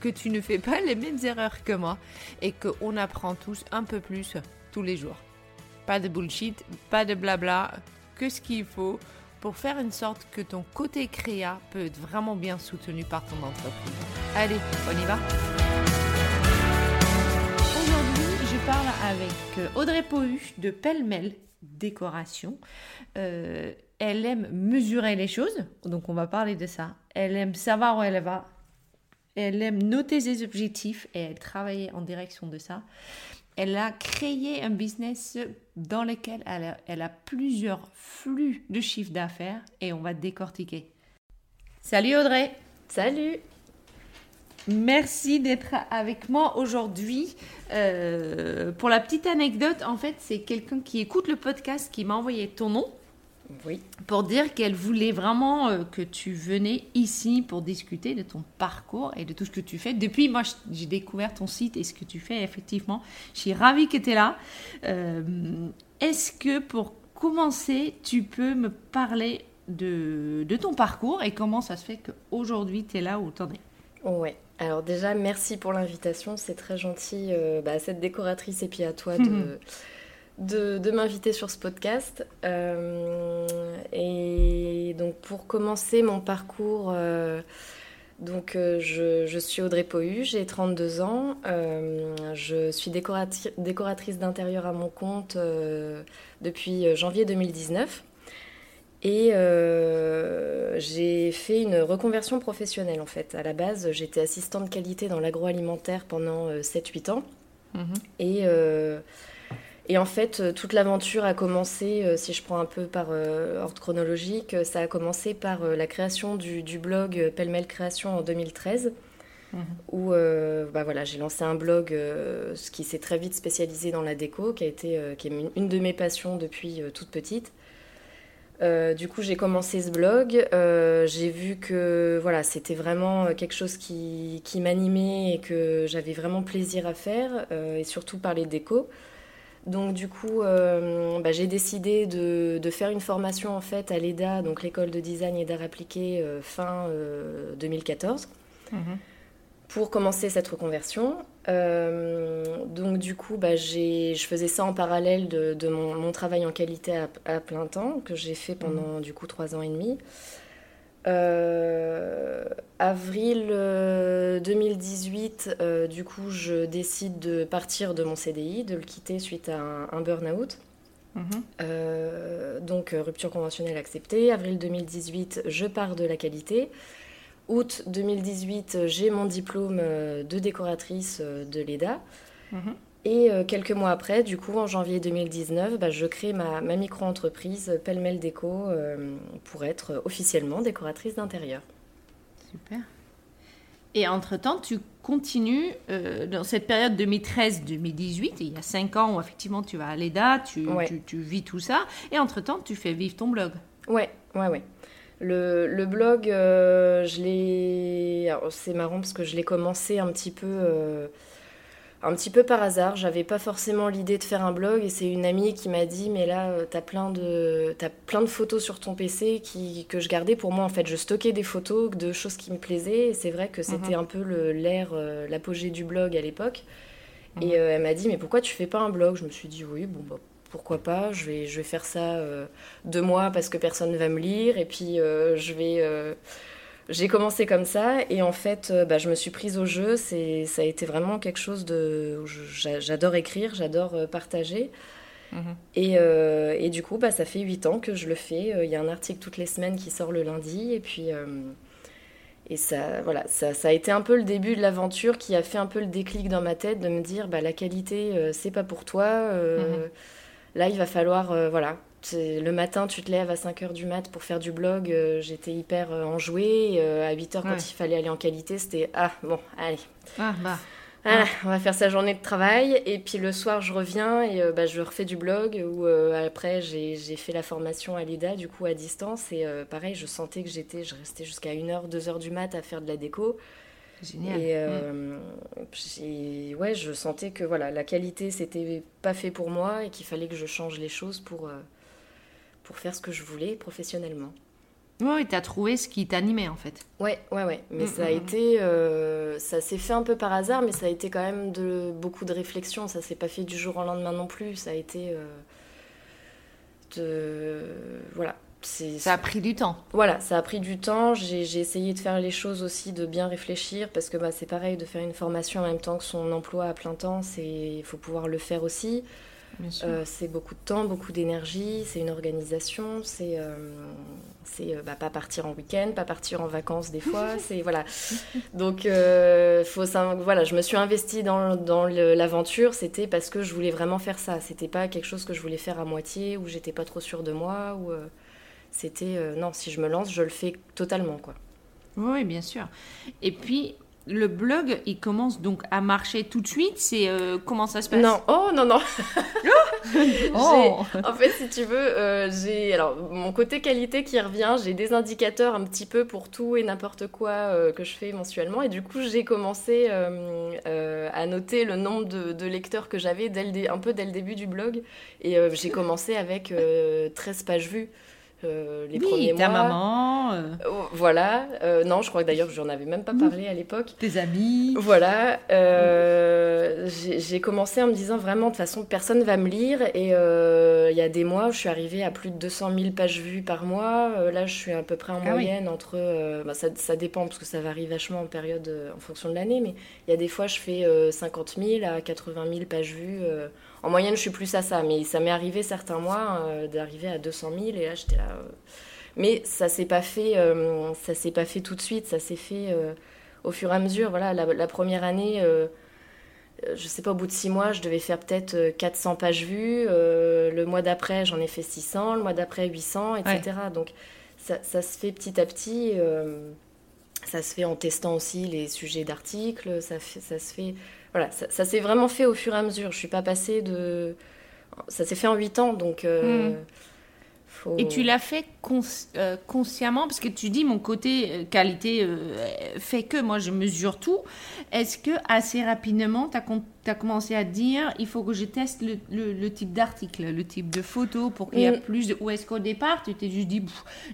que tu ne fais pas les mêmes erreurs que moi et qu'on apprend tous un peu plus tous les jours. Pas de bullshit, pas de blabla, que ce qu'il faut pour faire une sorte que ton côté créa peut être vraiment bien soutenu par ton entreprise. Allez, on y va Aujourd'hui, je parle avec euh, Audrey Pohu de Pellemel Décoration. Euh, elle aime mesurer les choses, donc on va parler de ça. Elle aime savoir où elle va. Elle aime noter ses objectifs et elle travaille en direction de ça. Elle a créé un business dans lequel elle a, plusieurs flux de chiffre d'affaires et on va décortiquer. Salut Audrey Salut Merci d'être avec moi aujourd'hui. Euh, pour la petite anecdote, en fait, c'est quelqu'un qui écoute le podcast qui m'a envoyé ton nom. Oui. Pour dire qu'elle voulait vraiment euh, que tu venais ici pour discuter de ton parcours et de tout ce que tu fais. Depuis, moi, j'ai découvert ton site et ce que tu fais, effectivement. Je suis ravie que tu es là. Euh, est-ce que pour commencer, tu peux me parler de, de, ton parcours et comment ça se fait qu'aujourd'hui, tu es là où tu en es? Oui. Alors déjà, merci pour l'invitation. C'est très gentil euh, bah, cette décoratrice et puis à toi de... de, m'inviter sur ce podcast. Euh, et donc pour commencer mon parcours, euh, donc euh, je, suis Audrey Pohu, j'ai 32 ans, je suis décoratrice d'intérieur à mon compte depuis janvier 2019. Et j'ai fait une reconversion professionnelle en fait. À la base, j'étais assistante qualité dans l'agroalimentaire pendant 7-8 ans. Mhm. Et et en fait, euh, toute l'aventure a commencé, euh, si je prends un peu par euh, ordre chronologique, ça a commencé par la création du, blog Pellemel Création en 2013. Mhm. où bah voilà, j'ai lancé un blog qui s'est très vite spécialisé dans la déco, qui, a été, qui est une de mes passions depuis toute petite. du coup, j'ai commencé ce blog. j'ai vu que voilà, c'était vraiment quelque chose qui, qui m'animait et que j'avais vraiment plaisir à faire, et surtout parler déco. Donc du coup, euh, bah, j'ai décidé de, faire une formation en fait à l'EDA, donc l'école de design et d'art appliqué, euh, fin 2014, euh, mhm. pour commencer cette reconversion. donc du coup, bah, je faisais ça en parallèle de, mon, travail en qualité à, plein temps, que j'ai fait pendant mhm. du coup trois ans et demi. Euh, avril 2018, euh, euh, du coup, je décide de partir de mon CDI, de le quitter suite à un, burn-out. Mhm. donc, rupture conventionnelle acceptée. Avril 2018, je pars de la qualité. Août 2018, j'ai mon diplôme de décoratrice de l'EDA. Mhm. Et euh, quelques mois après, du coup, en janvier 2019, bah, je crée ma, micro-entreprise Pelmel Déco euh, pour être officiellement décoratrice d'intérieur. Super. Et entre-temps, tu continues euh, dans cette période 2013-2018, il y a cinq ans où effectivement tu vas à l'EDA, tu, tu, vis tout ça, et entre-temps, tu fais vivre ton blog. Ouais, ouais, ouais. Le, le blog, je l'ai... C'est marrant parce que je l'ai commencé un petit peu un petit peu par hasard. J'avais pas forcément l'idée de faire un blog et c'est une amie qui m'a dit mais là euh, t'as plein de as plein de photos sur ton PC qui, que je gardais pour moi en fait. Je stockais des photos de choses qui me plaisaient et c'est vrai que c'était mhm. un peu l'air euh, l'apogée du blog à l'époque. Et mhm. euh, elle m'a dit mais pourquoi tu fais pas un blog? Je me suis dit oui bon bah, pourquoi pas, je vais, je vais faire ça deux mois parce que personne ne va me lire et puis je vais j'ai commencé comme ça et en fait, euh, bah, je me suis prise au jeu. C'est, ça a été vraiment quelque chose de. J'adore écrire, j'adore euh, partager. Mhm. Et, euh, et, du coup, bah, ça fait huit ans que je le fais. Il y a un article toutes les semaines qui sort le lundi. Et puis. et ça, voilà, ça, ça, a été un peu le début de l'aventure qui a fait un peu le déclic dans ma tête de me dire bah, la qualité, c'est pas pour toi. Mhm. Là, il va falloir voilà, le matin, tu te lèves à 5h du mat pour faire du blog. Euh, j'étais hyper euh, enjouée. Euh, à 8h, quand il fallait aller en qualité, c'était Ah, bon, allez. Ah, bah. ah, on va faire sa journée de travail et puis le soir je reviens et euh, bah, je refais du blog ou euh, après j'ai fait la formation à l'IDA du coup à distance et euh, pareil je sentais que j'étais, je restais jusqu'à 1h, 2h du mat à faire de la déco. Génial. Et ouais, je sentais que voilà, la qualité c'était pas fait pour moi et qu'il fallait que je change les choses pour, pour faire ce que je voulais professionnellement. Oui, tu as trouvé ce qui t'animait en fait. Ouais, ouais, ouais. Mais mm, ça a mm, mm. été. Euh, ça s'est fait un peu par hasard, mais ça a été quand même de, beaucoup de réflexion. Ça s'est pas fait du jour au lendemain non plus. Ça a été. Euh, de. Voilà. Ça a pris du temps. Voilà, ça a pris du temps. J'ai essayé de faire les choses aussi, de bien réfléchir, parce que bah, c'est pareil, de faire une formation en même temps que son emploi à plein temps, il faut pouvoir le faire aussi. Euh, c'est beaucoup de temps, beaucoup d'énergie, c'est une organisation, c'est euh, c'est euh, bah, pas partir en week-end, pas partir en vacances des fois, c'est voilà. Donc faut ça, voilà, je me suis investie dans, dans l'aventure, c'était parce que je voulais vraiment faire ça. C'était pas quelque chose que je voulais faire à moitié ou j'étais pas trop sûre de moi ou c'était non, si je me lance, je le fais totalement quoi. Oui, bien sûr. Et puis le blog, il commence donc à marcher tout de suite. C'est euh, comment ça se passe? Non, oh non non. oh. En fait, si tu veux, euh, j'ai alors mon côté qualité qui revient. J'ai des indicateurs un petit peu pour tout et n'importe quoi euh, que je fais mensuellement. Et du coup, j'ai commencé à noter le nombre de, lecteurs que j'avais un peu dès le début du blog. Et j'ai commencé avec 13 pages vues. Euh, les premiers ta maman. Euh. Oh, voilà. Euh, non, je crois que d'ailleurs, j'en avais même pas parlé à l'époque. Tes amis. Voilà. J'ai commencé en me disant vraiment, de toute façon, personne va me lire. Et il y a des mois, je suis arrivée à plus de 200 000 pages vues par mois. là, je suis à peu près en ah moyenne entre. Bah, ça, ça, dépend parce que ça varie vachement en période, en fonction de l'année. Mais il y a des fois, je fais 50 000 à 80 000 pages vues en moyenne, je suis plus à ça, mais ça m'est arrivé certains mois euh, d'arriver à 200 000 et là j'étais là. Euh. Mais ça s'est pas fait, euh, ça s'est pas fait tout de suite, ça s'est fait au fur et à mesure. Voilà, la, première année, je sais pas, au bout de six mois, je devais faire peut-être 400 pages vues. le mois d'après, j'en ai fait 600, le mois d'après 800, etc. Donc ça, ça, se fait petit à petit. ça se fait en testant aussi les sujets d'articles. Ça, ça se fait voilà, ça, s'est vraiment fait au fur et à mesure. Je suis pas passée de. Ça s'est fait en 8 ans, donc. Euh, Et tu l'as fait euh, consciemment parce que tu dis mon côté euh, qualité euh, fait que moi je mesure tout. Est-ce que assez rapidement tu as, commencé à dire il faut que je teste le, type d'article, le type de photo pour qu'il y ait mm. plus de... Ou est-ce qu'au départ tu t'es juste dit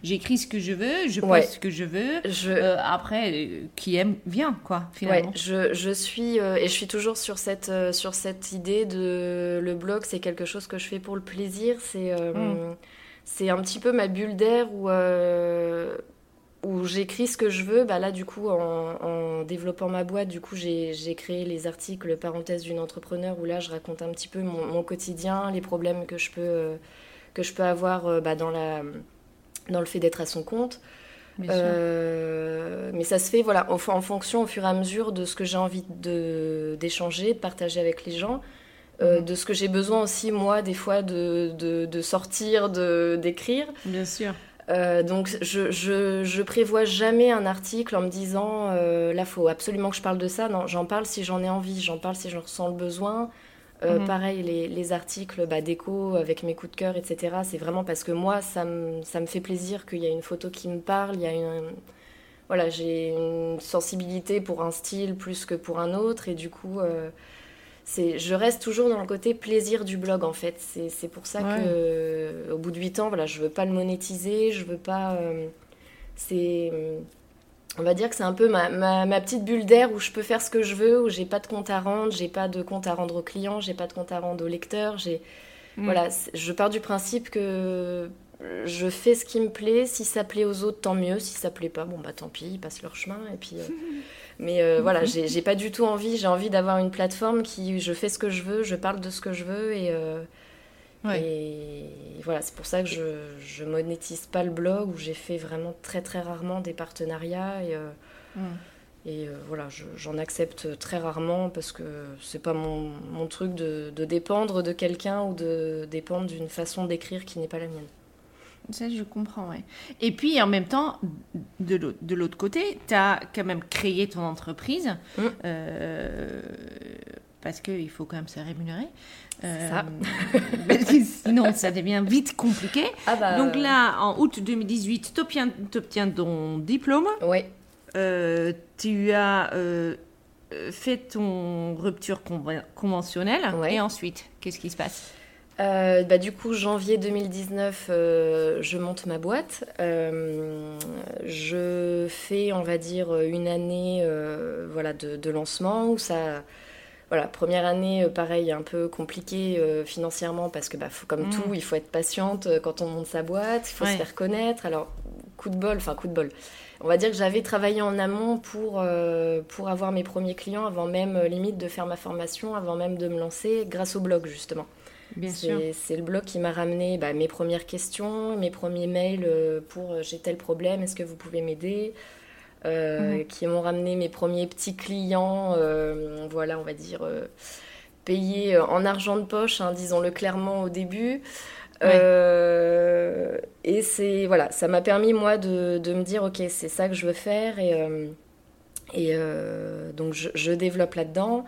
j'écris ce que je veux, je poste ce que je veux. après, qui aime vient quoi finalement. Ouais, je, je suis et je suis toujours sur cette, sur cette idée de le blog c'est quelque chose que je fais pour le plaisir. C'est. Mm c'est un petit peu ma bulle d'air où, euh, où j'écris ce que je veux. Bah là, du coup, en, développant ma boîte, du coup, j'ai créé les articles parenthèse d'une entrepreneur où là, je raconte un petit peu mon, quotidien, les problèmes que je peux, euh, que je peux avoir euh, bah, dans, la, dans le fait d'être à son compte. mais ça se fait voilà, en, en, fonction au fur et à mesure de ce que j'ai envie d'échanger, de partager avec les gens. Euh, de ce que j'ai besoin aussi, moi, des fois, de, de, de sortir, d'écrire. Bien sûr. Euh, donc, je, je, je, prévois jamais un article en me disant euh, là, faut absolument que je parle de ça. Non, j'en parle si j'en ai envie, j'en parle si je ressens le besoin. Euh, mhm. Pareil, les, les articles bah, déco avec mes coups de cœur, etc. C'est vraiment parce que moi, ça me, ça me fait plaisir qu'il y a une photo qui me parle. Il y a une, voilà, j'ai une sensibilité pour un style plus que pour un autre, et du coup, c'est je reste toujours dans le côté plaisir du blog en fait. C'est pour ça que au bout de 8 ans voilà je veux pas le monétiser je veux pas euh, c'est euh, on va dire que c'est un peu ma, ma, petite bulle d'air où je peux faire ce que je veux où j'ai pas de compte à rendre j'ai pas de compte à rendre aux clients j'ai pas de compte à rendre aux lecteurs j'ai mm. voilà je pars du principe que je fais ce qui me plaît. Si ça plaît aux autres tant mieux. Si ça plaît pas bon bah tant pis ils passent leur chemin et puis euh, Mais euh, voilà, j'ai pas du tout envie. J'ai envie d'avoir une plateforme qui, je fais ce que je veux, je parle de ce que je veux et, euh, et voilà, c'est pour ça que je, je monétise pas le blog où j'ai fait vraiment très très rarement des partenariats et, euh, et voilà, j'en accepte très rarement parce que c'est pas mon, mon, truc de, de dépendre de quelqu'un ou de dépendre d'une façon d'écrire qui n'est pas la mienne. Ça, je comprends, ouais. Et puis, en même temps, de l'autre côté, tu as quand même créé ton entreprise. Mm. Euh, parce qu'il faut quand même se rémunérer. Euh, ça. sinon, ça devient vite compliqué. Ah bah, Donc là, en août 2018, tu obtiens, ton diplôme. Oui. Euh, tu as fait ton rupture conventionnelle. Et ensuite, qu'est-ce qui se passe? Euh, bah, du coup, janvier 2019, euh, je monte ma boîte. Euh, je fais, on va dire, une année voilà, de, lancement où ça. Voilà, première année, pareil, un peu compliqué financièrement parce que, bah, comme mm. tout, il faut être patiente quand on monte sa boîte, il faut se faire connaître. Alors, coup de bol, enfin, coup de bol. On va dire que j'avais travaillé en amont pour, pour avoir mes premiers clients avant même, limite, de faire ma formation, avant même de me lancer, grâce au blog, justement. C'est le blog qui m'a ramené bah, mes premières questions, mes premiers mails euh, pour euh, j'ai tel problème, est-ce que vous pouvez m'aider euh, mhm. Qui m'ont ramené mes premiers petits clients, voilà, on va dire, payés en argent de poche, hein, disons-le clairement au début. et c'est voilà, ça m'a permis moi de, de, me dire ok, c'est ça que je veux faire et, et donc je, je développe là-dedans.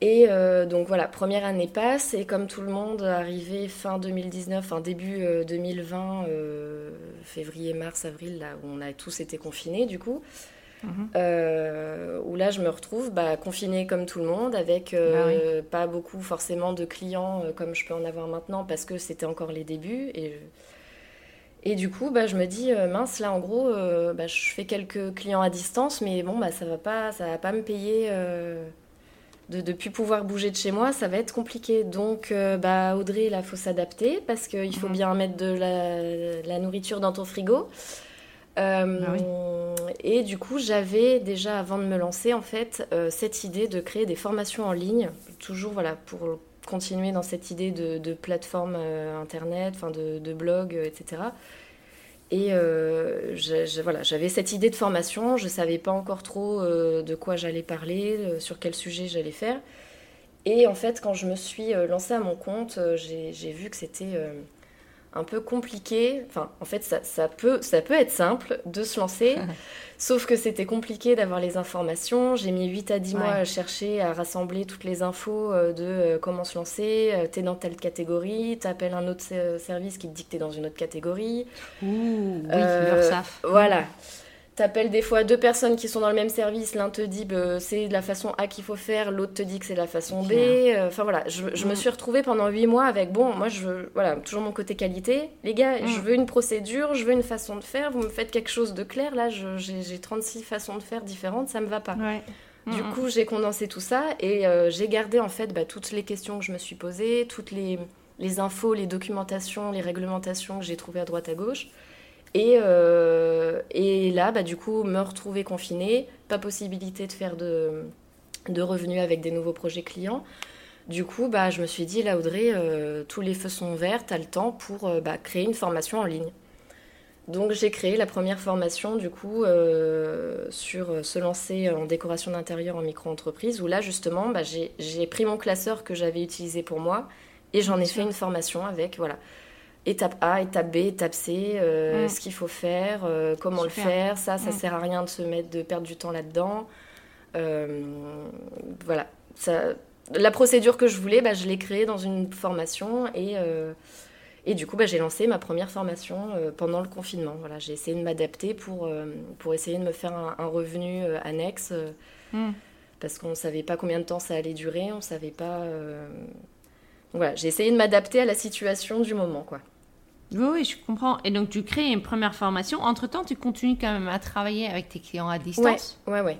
Et euh, donc voilà, première année passe et comme tout le monde, arrivé fin 2019, fin début 2020, euh, euh, février, mars, avril, là où on a tous été confinés du coup, mhm. où là je me retrouve bah, confinée comme tout le monde, avec bah pas beaucoup forcément de clients comme je peux en avoir maintenant parce que c'était encore les débuts. Et, et du coup, bah, je me dis, mince, là en gros, bah, je fais quelques clients à distance, mais bon, bah, ça va pas, ça va pas me payer de ne plus pouvoir bouger de chez moi, ça va être compliqué. Donc, euh, bah, Audrey, il faut s'adapter parce qu'il faut mhm. bien mettre de la, nourriture dans ton frigo. Euh, ah et du coup, j'avais déjà, avant de me lancer, en fait, euh, cette idée de créer des formations en ligne, toujours voilà, pour continuer dans cette idée de, plateforme internet, enfin de, de blog, etc. Et euh, voilà, j'avais cette idée de formation, je ne savais pas encore trop euh, de quoi j'allais parler, euh, sur quel sujet j'allais faire. Et en fait, quand je me suis lancée à mon compte, j'ai vu que c'était un peu compliqué. Enfin, en fait, ça, ça, peut, ça peut être simple de se lancer, sauf que c'était compliqué d'avoir les informations. J'ai mis 8 à 10 mois à chercher, à rassembler toutes les infos euh, de euh, comment se lancer. Euh, t'es dans telle catégorie, t'appelles un autre service qui te dit que t'es dans une autre catégorie. Ouh, oui, euh, Voilà t'appelles des fois deux personnes qui sont dans le même service, l'un te dit bah, c'est de la façon A qu'il faut faire, l'autre te dit que c'est de la façon B. Euh, enfin voilà, je, me mm. suis retrouvée pendant huit mois avec bon, moi je veux, voilà, toujours mon côté qualité. Les gars, mm. je veux une procédure, je veux une façon de faire, vous me faites quelque chose de clair, là j'ai 36 façons de faire différentes, ça me va pas. Du mm, coup, j'ai condensé tout ça et euh, j'ai gardé en fait bah, toutes les questions que je me suis posées, toutes les, les infos, les documentations, les réglementations que j'ai trouvées à droite à gauche. Et, euh, et là, bah, du coup, me retrouver confinée, pas possibilité de faire de, de revenus avec des nouveaux projets clients. Du coup, bah, je me suis dit, là, Audrey, euh, tous les feux sont verts, tu as le temps pour euh, bah, créer une formation en ligne. Donc, j'ai créé la première formation, du coup, sur se lancer en décoration d'intérieur en micro-entreprise, où là, justement, bah, j'ai pris mon classeur que j'avais utilisé pour moi et j'en ai fait une formation avec, voilà, étape A, étape B, étape C, euh, ce qu'il faut faire, euh, comment le faire. Ça, ça mm. sert à rien de se mettre, de perdre du temps là-dedans. Euh, voilà. Ça, la procédure que je voulais, bah, je l'ai créée dans une formation et, et du coup, bah, j'ai lancé ma première formation pendant le confinement. Voilà, j'ai essayé de m'adapter pour, pour essayer de me faire un, revenu annexe mm. parce qu'on ne savait pas combien de temps ça allait durer, on ne savait pas. Voilà, j'ai essayé de m'adapter à la situation du moment, quoi. Oui, oui, je comprends. Et donc, tu crées une première formation. Entre-temps, tu continues quand même à travailler avec tes clients à distance. Ouais, ouais, ouais.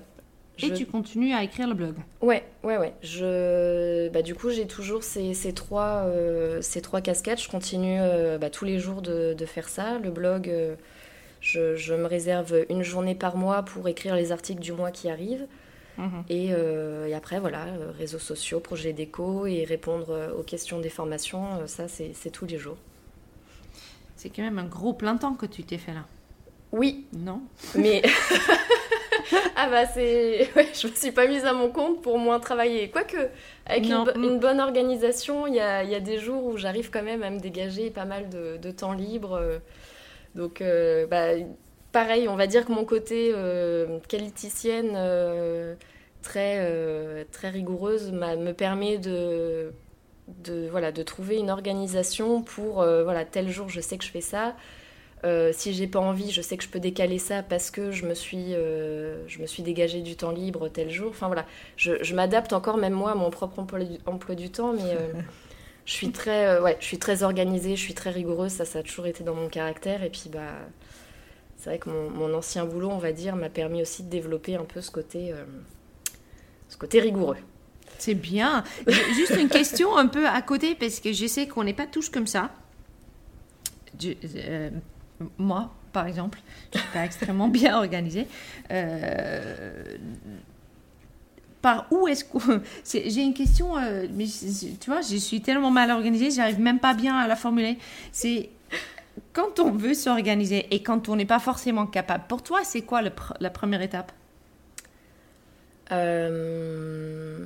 Et tu continues à écrire le blog. Ouais, ouais, ouais. Je... Bah, du coup, j'ai toujours ces, ces trois, euh, ces trois casquettes. Je continue euh, bah, tous les jours de, de, faire ça. Le blog, euh, je, je, me réserve une journée par mois pour écrire les articles du mois qui arrivent. Mhm. Et, et, après, voilà, réseaux sociaux, projets déco et répondre aux questions des formations, ça, c'est tous les jours. C'est quand même un gros plein temps que tu t'es fait là. Oui. Non? Mais. ah bah c'est... Ouais, je me suis pas mise à mon compte pour moins travailler. Quoique, avec une, bonne organisation, il y a, y a, des jours où j'arrive quand même à me dégager pas mal de, de temps libre. Donc, euh, bah, pareil, on va dire que mon côté euh, qualiticienne euh, très, très rigoureuse me permet de, de, voilà, de trouver une organisation pour, voilà, tel jour je sais que je fais ça. Euh, si j'ai pas envie, je sais que je peux décaler ça parce que je me suis, je me suis dégagé du temps libre tel jour. Enfin voilà, je, je m'adapte encore même moi à mon propre emploi du, emploi du temps, mais je suis très, ouais, je suis très organisée, je suis très rigoureuse. Ça, ça a toujours été dans mon caractère. Et puis bah, c'est vrai que mon, ancien boulot, on va dire, m'a permis aussi de développer un peu ce côté, euh, ce côté rigoureux. C'est bien. Juste une question un peu à côté, parce que je sais qu'on n'est pas tous comme ça. Euh, moi, par exemple, je suis pas extrêmement bien organisée. Euh, par où est-ce que... J'ai une question, mais tu vois, je suis tellement mal organisée, j'arrive même pas bien à la formuler. C'est quand on veut s'organiser et quand on n'est pas forcément capable, pour toi, c'est quoi la première étape? Euh,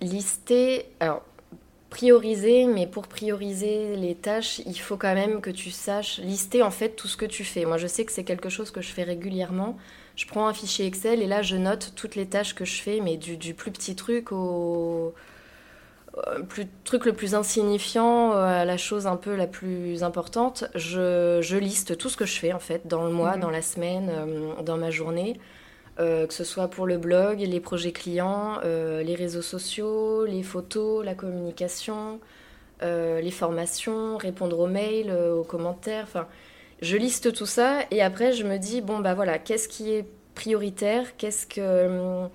Lister, alors prioriser, mais pour prioriser les tâches, il faut quand même que tu saches lister en fait tout ce que tu fais. Moi, je sais que c'est quelque chose que je fais régulièrement. Je prends un fichier Excel et là, je note toutes les tâches que je fais, mais du plus petit truc au plus, truc le plus insignifiant à euh, la chose un peu la plus importante, je, je, liste tout ce que je fais en fait dans le mois, mhm. dans la semaine, euh, dans ma journée, que ce soit pour le blog, les projets clients, les réseaux sociaux, les photos, la communication, les formations, répondre aux mails, aux commentaires. Enfin, je liste tout ça et après je me dis bon bah voilà, qu'est-ce qui est prioritaire, qu'est-ce que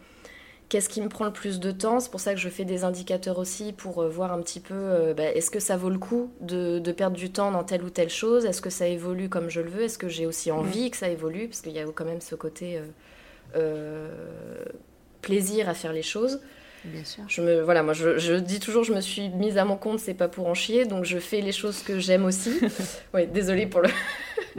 Qu'est-ce qui me prend le plus de temps C'est pour ça que je fais des indicateurs aussi pour euh, voir un petit peu euh, bah, est-ce que ça vaut le coup de, perdre du temps dans telle ou telle chose? Est-ce que ça évolue comme je le veux? Est-ce que j'ai aussi envie que ça évolue? Parce qu'il y a quand même ce côté euh, plaisir à faire les choses. Bien sûr. Je me, voilà, moi je, je, dis toujours, je me suis mise à mon compte, c'est pas pour en chier, donc je fais les choses que j'aime aussi. oui, désolée pour le.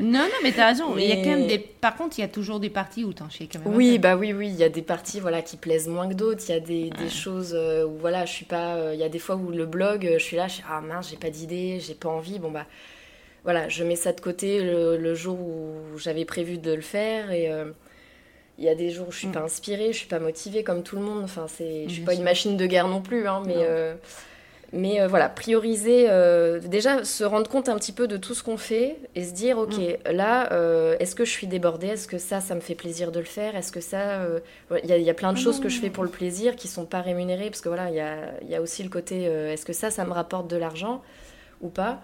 Non, non, mais t'as raison. Il y a quand même des. Par contre, il y a toujours des parties où t'en chies quand même. Oui, bah oui, oui, il y a des parties voilà qui plaisent moins que d'autres. Il y a des, des choses euh, où voilà, je suis pas. Euh, il y a des fois où le blog, euh, je suis là, je suis ah mince, j'ai pas d'idée, j'ai pas envie. Bon bah voilà, je mets ça de côté le, jour où j'avais prévu de le faire et. Il y a des jours où je suis mm. pas inspirée, je suis pas motivée comme tout le monde. Enfin, c'est, je suis pas une machine de guerre non plus, hein, mais euh, mais euh, voilà, prioriser, euh, déjà se rendre compte un petit peu de tout ce qu'on fait et se dire, ok, mm. là, est-ce que je suis débordée? Est-ce que ça, ça me fait plaisir de le faire? Est-ce que ça, il y, y, a plein de choses que je fais pour le plaisir qui sont pas rémunérées parce que voilà, il y a, y a, aussi le côté, est-ce que ça, ça me rapporte de l'argent ou pas?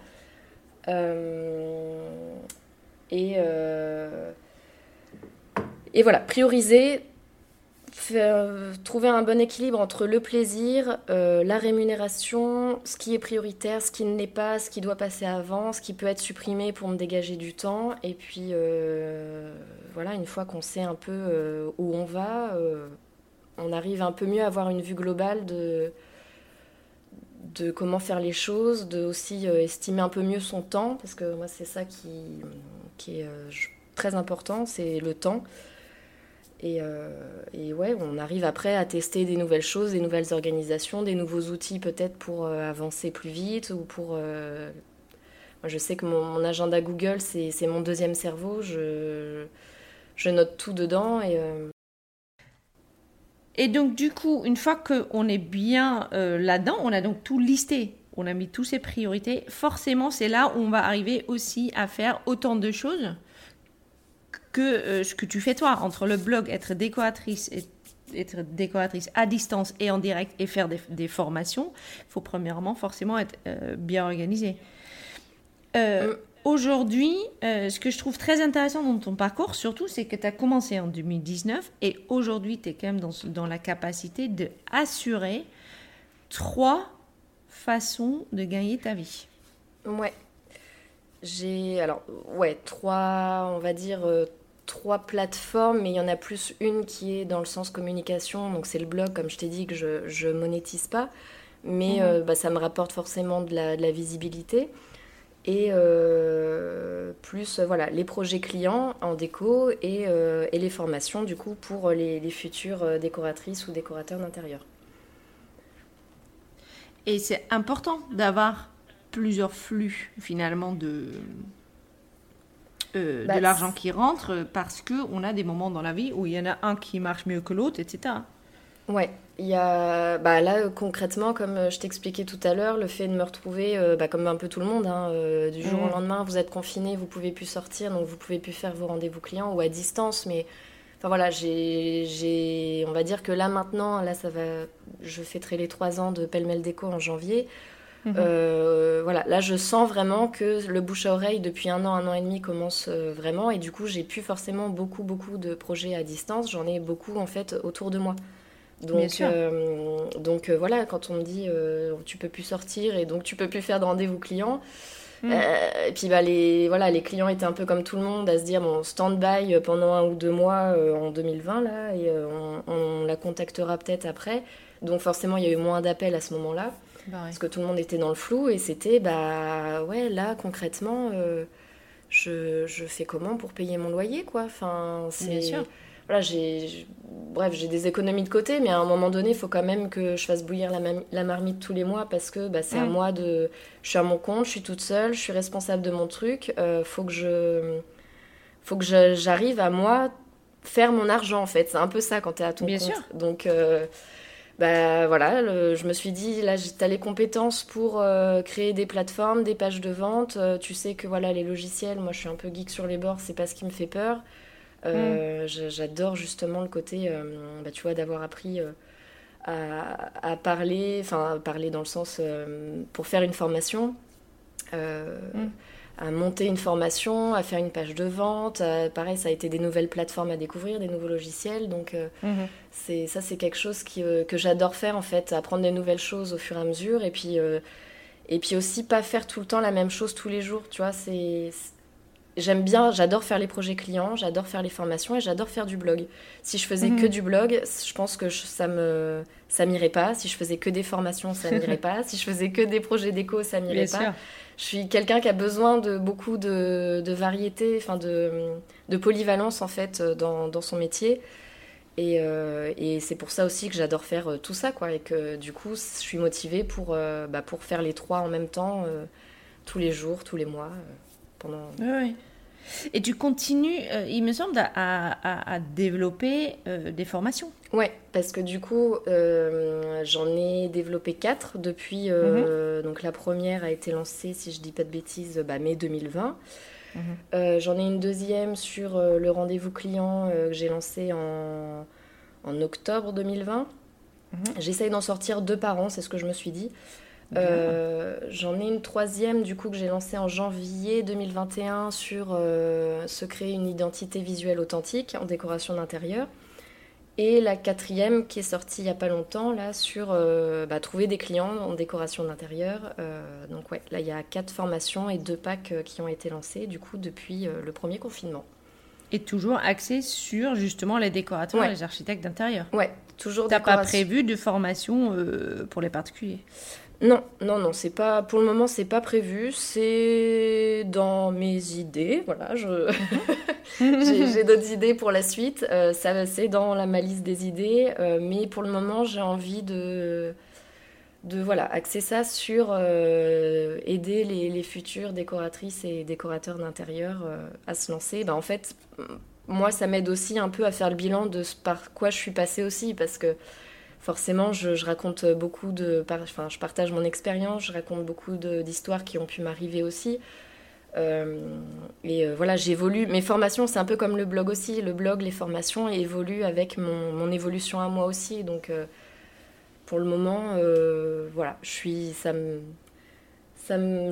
Et et voilà, prioriser, trouver un bon équilibre entre le plaisir, euh, la rémunération, ce qui est prioritaire, ce qui ne l'est pas, ce qui doit passer avant, ce qui peut être supprimé pour me dégager du temps. Et puis euh, voilà, une fois qu'on sait un peu euh, où on va, on arrive un peu mieux à avoir une vue globale de, de comment faire les choses, de aussi estimer un peu mieux son temps, parce que moi c'est ça qui, qui est très important, c'est le temps. Euh, et, ouais, on arrive après à tester des nouvelles choses, des nouvelles organisations, des nouveaux outils peut-être pour euh, avancer plus vite ou pour... Euh, moi, je sais que mon, agenda Google, c'est mon deuxième cerveau. Je, note tout dedans et... Et donc, du coup, une fois qu'on est bien là-dedans, on a donc tout listé. On a mis toutes ces priorités. Forcément, c'est là où on va arriver aussi à faire autant de choses que euh, ce que tu fais toi, entre le blog, être décoratrice et être décoratrice à distance et en direct et faire des, formations, il faut premièrement forcément être euh, bien organisé. Euh, aujourd'hui, ce que je trouve très intéressant dans ton parcours, surtout, c'est que tu as commencé en 2019 et aujourd'hui, tu es quand même dans, dans la capacité d'assurer trois façons de gagner ta vie. Ouais. J'ai, alors, ouais, trois, on va dire, trois plateformes, mais il y en a plus une qui est dans le sens communication. Donc c'est le blog, comme je t'ai dit, que je, ne monétise pas. Mais mhm. euh, bah, ça me rapporte forcément de la, visibilité. et plus voilà les projets clients en déco et, et, les formations du coup pour les, les futures décoratrices ou décorateurs d'intérieur. Et c'est important d'avoir plusieurs flux finalement de, euh, de bah, l'argent qui rentre parce qu'on a des moments dans la vie où il y en a un qui marche mieux que l'autre, etc. Ouais, il y a bah là concrètement comme je t'expliquais tout à l'heure, le fait de me retrouver euh, bah, comme un peu tout le monde, hein, euh, du jour au mm. lendemain vous êtes confiné, vous pouvez plus sortir, donc vous pouvez plus faire vos rendez-vous clients ou à distance, mais Enfin voilà, j'ai, on va dire que là maintenant, là ça va, je fêterai les trois ans de Pellemel Déco en janvier. Mhm. Euh, voilà, là je sens vraiment que le bouche à oreille depuis un an, un an et demi commence euh, vraiment et du coup j'ai plus forcément beaucoup beaucoup de projets à distance, j'en ai beaucoup en fait autour de moi. Donc, euh, donc voilà, quand on me dit tu peux plus sortir et donc tu peux plus faire de rendez-vous clients, Mm. Euh, et puis bah, les, voilà, les clients étaient un peu comme tout le monde à se dire bon, stand-by pendant un ou deux mois euh, en 2020 là, et euh, on, la contactera peut-être après. Donc forcément, il y a eu moins d'appels à ce moment-là. Bah parce que tout le monde était dans le flou et c'était bah ouais, là concrètement, je, je, fais comment pour payer mon loyer quoi? Enfin, Bien sûr voilà, j'ai, bref, j'ai des économies de côté, mais à un moment donné, il faut quand même que je fasse bouillir la, marmite tous les mois parce que bah, c'est à moi de. Je suis à mon compte, je suis toute seule, je suis responsable de mon truc. Euh, faut que je, faut que j'arrive à moi faire mon argent en fait. C'est un peu ça quand tu es à ton Bien compte. Sûr. Donc euh, bah voilà, je me suis dit là, tu as les compétences pour euh, créer des plateformes, des pages de vente. Euh, tu sais que voilà les logiciels, moi je suis un peu geek sur les bords, c'est pas ce qui me fait peur. Euh, mm. J'adore justement le côté, bah, tu vois, d'avoir appris à, parler, enfin parler dans le sens pour faire une formation. Mm. À monter une formation, à faire une page de vente. pareil, ça a été des nouvelles plateformes à découvrir, des nouveaux logiciels. Donc, mm-hmm. c'est ça, c'est quelque chose qui, que j'adore faire, en fait, apprendre des nouvelles choses au fur et à mesure. Et puis, et puis aussi, pas faire tout le temps la même chose tous les jours. Tu vois, c'est j'aime bien, j'adore faire les projets clients, j'adore faire les formations et j'adore faire du blog. Si je faisais que mhm. du blog, je pense que ça me ça m'irait pas. Si je faisais que des formations, ça m'irait pas. Si je faisais que des projets déco, ça m'irait pas. Je suis quelqu'un qui a besoin de beaucoup de, variété, enfin de, polyvalence en fait dans, dans son métier. Et, euh, et c'est pour ça aussi que j'adore faire euh, tout ça, quoi. Et que du coup, je suis motivée pour, euh, bah, pour faire les trois en même temps, tous les jours, tous les mois, pendant. Oui. Et tu continues, euh, il me semble, à, à, développer euh, des formations. Ouais, parce que du coup, euh, j'en ai développé quatre depuis. Mhm. Donc la première a été lancée, si je dis pas de bêtises, bah, mai 2020. Mhm. j'en ai une deuxième sur le rendez-vous client que j'ai lancé en, en, octobre 2020. Mhm. J'essaye d'en sortir deux par an, c'est ce que je me suis dit. Euh, j'en ai une troisième du coup que j'ai lancée en janvier 2021 sur euh, se créer une identité visuelle authentique en décoration d'intérieur. Et la quatrième qui est sortie il n'y a pas longtemps là sur euh, bah, trouver des clients en décoration d'intérieur. donc ouais, là il y a quatre formations et deux packs qui ont été lancés du coup depuis le premier confinement. Et toujours axé sur justement les décorateurs et les architectes d'intérieur. Ouais, toujours. T'as pas prévu de formation pour les particuliers? Non, non, non, c'est pas pour le moment c'est pas prévu, c'est dans mes idées, voilà, je j'ai d'autres idées pour la suite, euh, ça c'est dans la malice des idées, euh, mais pour le moment j'ai envie de de voilà axer ça sur euh, aider les, les, futures décoratrices et décorateurs d'intérieur à se lancer. Ben, en fait, moi ça m'aide aussi un peu à faire le bilan de par quoi je suis passée aussi parce que forcément, je, raconte beaucoup de. Enfin, je partage mon expérience, je raconte beaucoup d'histoires qui ont pu m'arriver aussi. Euh, et euh, voilà, j'évolue. Mes formations, c'est un peu comme le blog aussi. Le blog, les formations évoluent avec mon, évolution à moi aussi. Donc, euh, pour le moment, voilà, je suis. Ça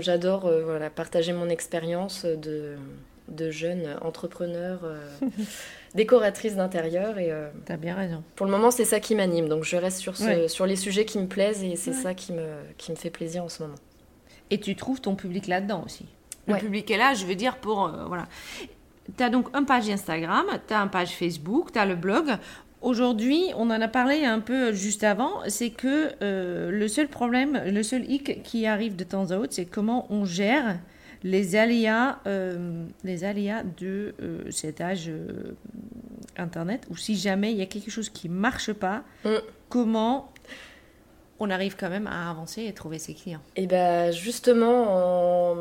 j'adore partager mon expérience de jeune entrepreneur. décoratrice d'intérieur. Et, euh, T'as bien raison. Pour le moment, c'est ça qui m'anime. Donc je reste sur, ce, sur les sujets qui me plaisent et c'est ça qui me, qui me fait plaisir en ce moment. Et tu trouves ton public là-dedans aussi? Le public est là, je veux dire, pour... Euh, voilà. Tu as donc une page Instagram, tu as une page Facebook, tu as le blog. Aujourd'hui, on en a parlé un peu juste avant, c'est que euh, le seul problème, le seul hic qui arrive de temps à autre, c'est comment on gère les aléas, les aléas de cet âge internet, ou si jamais il y a quelque chose qui marche pas, mm. comment on arrive quand même à avancer et trouver ses clients? Et eh bien justement,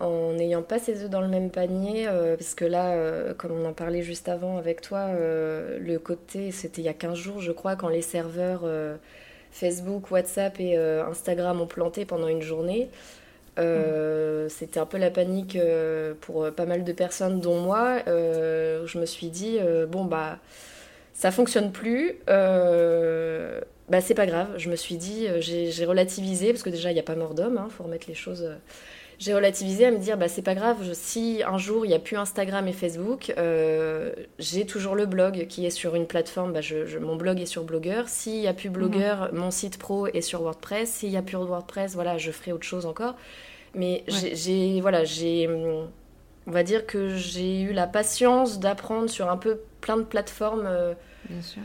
en n'ayant pas ses œufs dans le même panier, euh, parce que là, euh, comme on en parlait juste avant avec toi, euh, le côté, c'était il y a 15 jours, je crois, quand les serveurs Facebook, WhatsApp et Instagram ont planté pendant une journée. Mmh. C'était un peu la panique pour pas mal de personnes, dont moi. je me suis dit, bon, bah, ça fonctionne plus bah c'est pas grave. Je me suis dit, euh, j'ai relativisé, parce que déjà il n'y a pas mort d'homme, hein, faut remettre les choses. Euh. J'ai relativisé à me dire, bah c'est pas grave, si un jour il n'y a plus Instagram et Facebook, euh, j'ai toujours le blog qui est sur une plateforme, bah, je, mon blog est sur Blogger. S'il n'y a plus Blogger, mhm. mon site pro est sur WordPress. S'il n'y a plus WordPress, voilà, je ferai autre chose encore. Mais j'ai, voilà, j'ai, on va dire que j'ai eu la patience d'apprendre sur un peu plein de plateformes. Bien sûr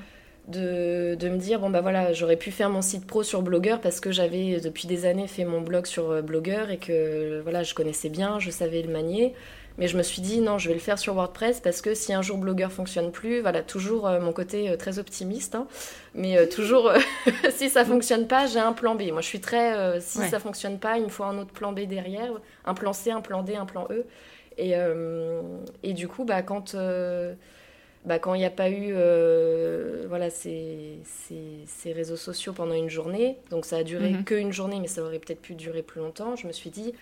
de, de, me dire bon bah voilà j'aurais pu faire mon site pro sur Blogger parce que j'avais depuis des années fait mon blog sur euh, Blogger et que voilà je connaissais bien je savais le manier. Mais je me suis dit non je vais le faire sur WordPress parce que si un jour Blogger fonctionne plus voilà toujours euh, mon côté euh, très optimiste hein, mais toujours si ça fonctionne pas j'ai un plan B. Moi je suis très si ça fonctionne pas il me faut un autre plan B derrière un plan C un plan D un plan E. Et, et du coup bah quand bah, quand il n'y a pas eu euh, voilà, ces, ces, réseaux sociaux pendant une journée, donc ça a duré mhm. qu'une journée, mais ça aurait peut-être pu durer plus longtemps, je me suis dit,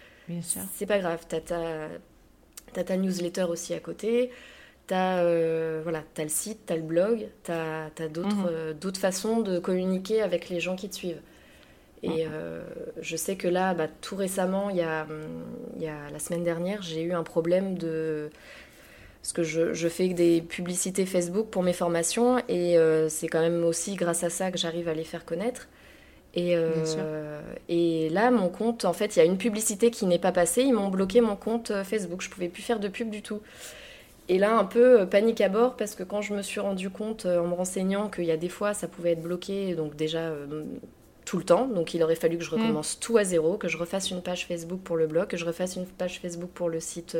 c'est pas grave, tu as, ta newsletter aussi à côté, tu as, euh, voilà, as le site, tu as le blog, tu as, d'autres mhm. euh, d'autres façons de communiquer avec les gens qui te suivent. Et je sais que là, bah, tout récemment, il y a, y a, la semaine dernière, j'ai eu un problème de parce que je, je, fais des publicités Facebook pour mes formations et euh, c'est quand même aussi grâce à ça que j'arrive à les faire connaître. Et, euh, et là, mon compte, en fait, il y a une publicité qui n'est pas passée. Ils m'ont bloqué mon compte euh, Facebook. Je pouvais plus faire de pub du tout. Et là, un peu panique à bord parce que quand je me suis rendu compte en me renseignant qu'il y a des fois ça pouvait être bloqué, donc déjà tout le temps. Donc il aurait fallu que je mm. recommence tout à zéro, que je refasse une page Facebook pour le blog, que je refasse une page Facebook pour le site,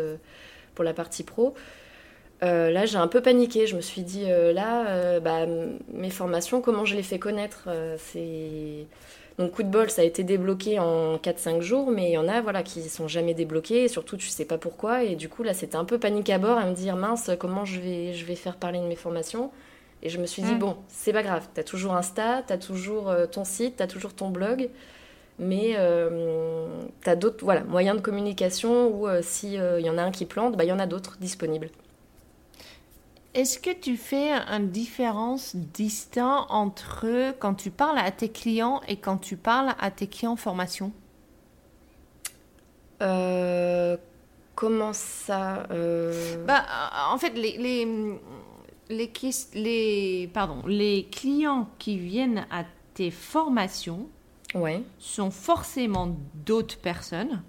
pour la partie pro. Euh, là, j'ai un peu paniqué. Je me suis dit, euh, là, euh, bah, mes formations, comment je les fais connaître C'est donc coup de bol, ça a été débloqué en 4-5 jours, mais il y en a voilà qui sont jamais débloqués, et surtout tu sais pas pourquoi. Et du coup là, c'était un peu panique à bord à me dire mince, comment je vais, je vais faire parler de mes formations. Et je me suis dit mm. bon, c'est pas grave, tu as toujours Insta, tu as toujours ton site, tu as toujours ton blog, mais tu as d'autres voilà moyens de communication où s'il y en a un qui plante, bah il y en a d'autres disponibles. Est-ce que tu fais une différence distincte entre quand tu parles à tes clients et quand tu parles à tes clients formation? Euh, Comment ça euh? bah, En fait, les, les, les, les, pardon, les clients qui viennent à tes formations ouais. sont forcément d'autres personnes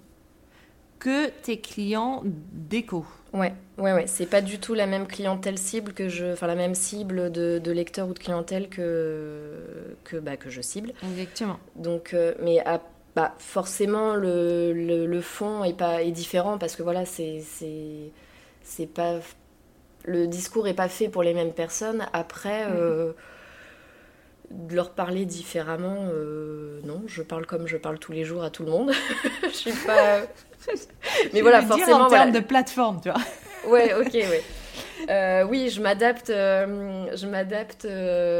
que tes clients d'éco. Ouais, ouais, ouais. C'est pas du tout la même clientèle cible que je, enfin la même cible de, de lecteur ou de clientèle que que bah, que je cible. Exactement. Donc, euh, mais à, bah, forcément le, le, fond est pas est différent parce que voilà c'est c'est c'est pas le discours est pas fait pour les mêmes personnes. Après. Mm-hmm. Euh, de leur parler différemment, euh, non, je parle comme je parle tous les jours à tout le monde. je suis pas. Mais voilà, forcément. en termes de plateforme, tu vois. ouais, ok, ouais. Euh, oui, je m'adapte, euh, je m'adapte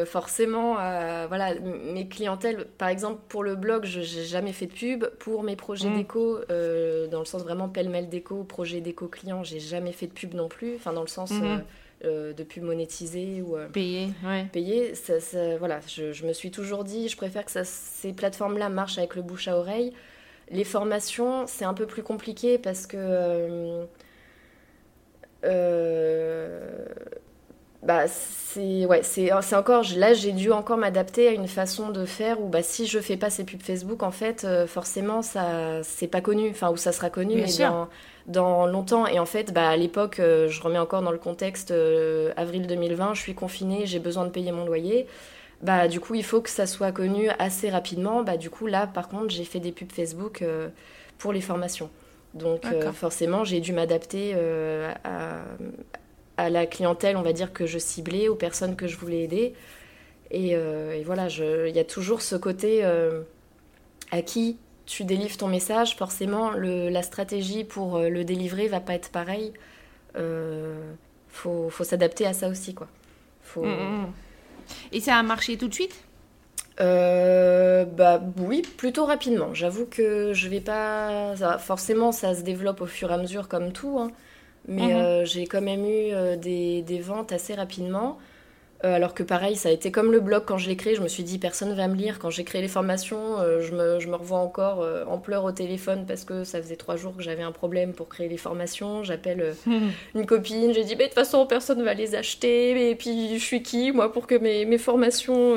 forcément à voilà mes clientèles. Par exemple, pour le blog, je n'ai jamais fait de pub. Pour mes projets mm. déco, dans le sens vraiment pêle-mêle déco, projet déco client, j'ai jamais fait de pub non plus. Enfin, dans le sens mm-hmm. Euh, de plus monétiser ou euh, payer. Ouais. Payer, ça, voilà, je, me suis toujours dit, je préfère que ces plateformes-là marchent avec le bouche à oreille. Les formations, c'est un peu plus compliqué parce que euh, bah, c'est ouais, c'est encore là j'ai dû encore m'adapter à une façon de faire où bah si je fais pas ces pubs Facebook en fait forcément ça c'est pas connu enfin où ça sera connu mais dans, dans longtemps. Et en fait, bah, à l'époque, euh, je remets encore dans le contexte, euh, avril 2020, je suis confinée, j'ai besoin de payer mon loyer. Bah, du coup, il faut que ça soit connu assez rapidement. Bah, du coup, là, par contre, j'ai fait des pubs Facebook euh, pour les formations. Donc forcément, j'ai dû m'adapter à, à, la clientèle, on va dire, que je ciblais, aux personnes que je voulais aider. Et, et voilà, il y a toujours ce côté à qui tu délivres ton message, forcément, le, la stratégie pour euh, le délivrer va pas être pareille. Euh, faut, faut s'adapter à ça aussi, quoi. Faut... Mm, mm, mm. Et ça a marché tout de suite? Euh, bah oui, plutôt rapidement. J'avoue que je vais pas. forcément, ça se développe au fur et à mesure comme tout, hein. mais mm-hmm. euh, j'ai quand même eu des, des, ventes assez rapidement. Euh, alors que pareil, ça a été comme le blog quand je l'ai créé, je me suis dit personne va me lire. Quand j'ai créé les formations, euh, je, me, je, me, revois encore euh, en pleurs au téléphone parce que ça faisait trois jours que j'avais un problème pour créer les formations. J'appelle une copine, j'ai dit mais de toute façon personne va les acheter. Et puis je suis qui moi pour que mes, mes formations,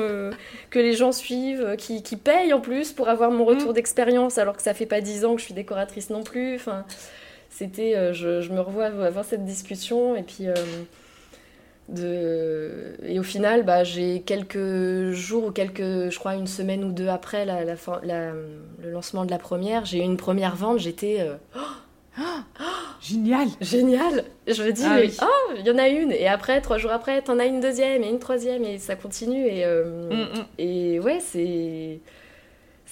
que les gens suivent, qui, qui, payent en plus pour avoir mon retour mm. d'expérience alors que ça fait pas dix ans que je suis décoratrice non plus. Enfin, c'était, je, je, me revois avoir cette discussion et puis de... Et au final, bah, j'ai quelques jours ou quelques, je crois une semaine ou deux après la, la, le lancement de la première, j'ai eu une première vente, j'étais... Euh, génial Génial Je me dis, ah oh, il y en a une Et après, trois jours après, t'en as une deuxième et une troisième et ça continue. Et, euh, mm, mm. et ouais, c'est...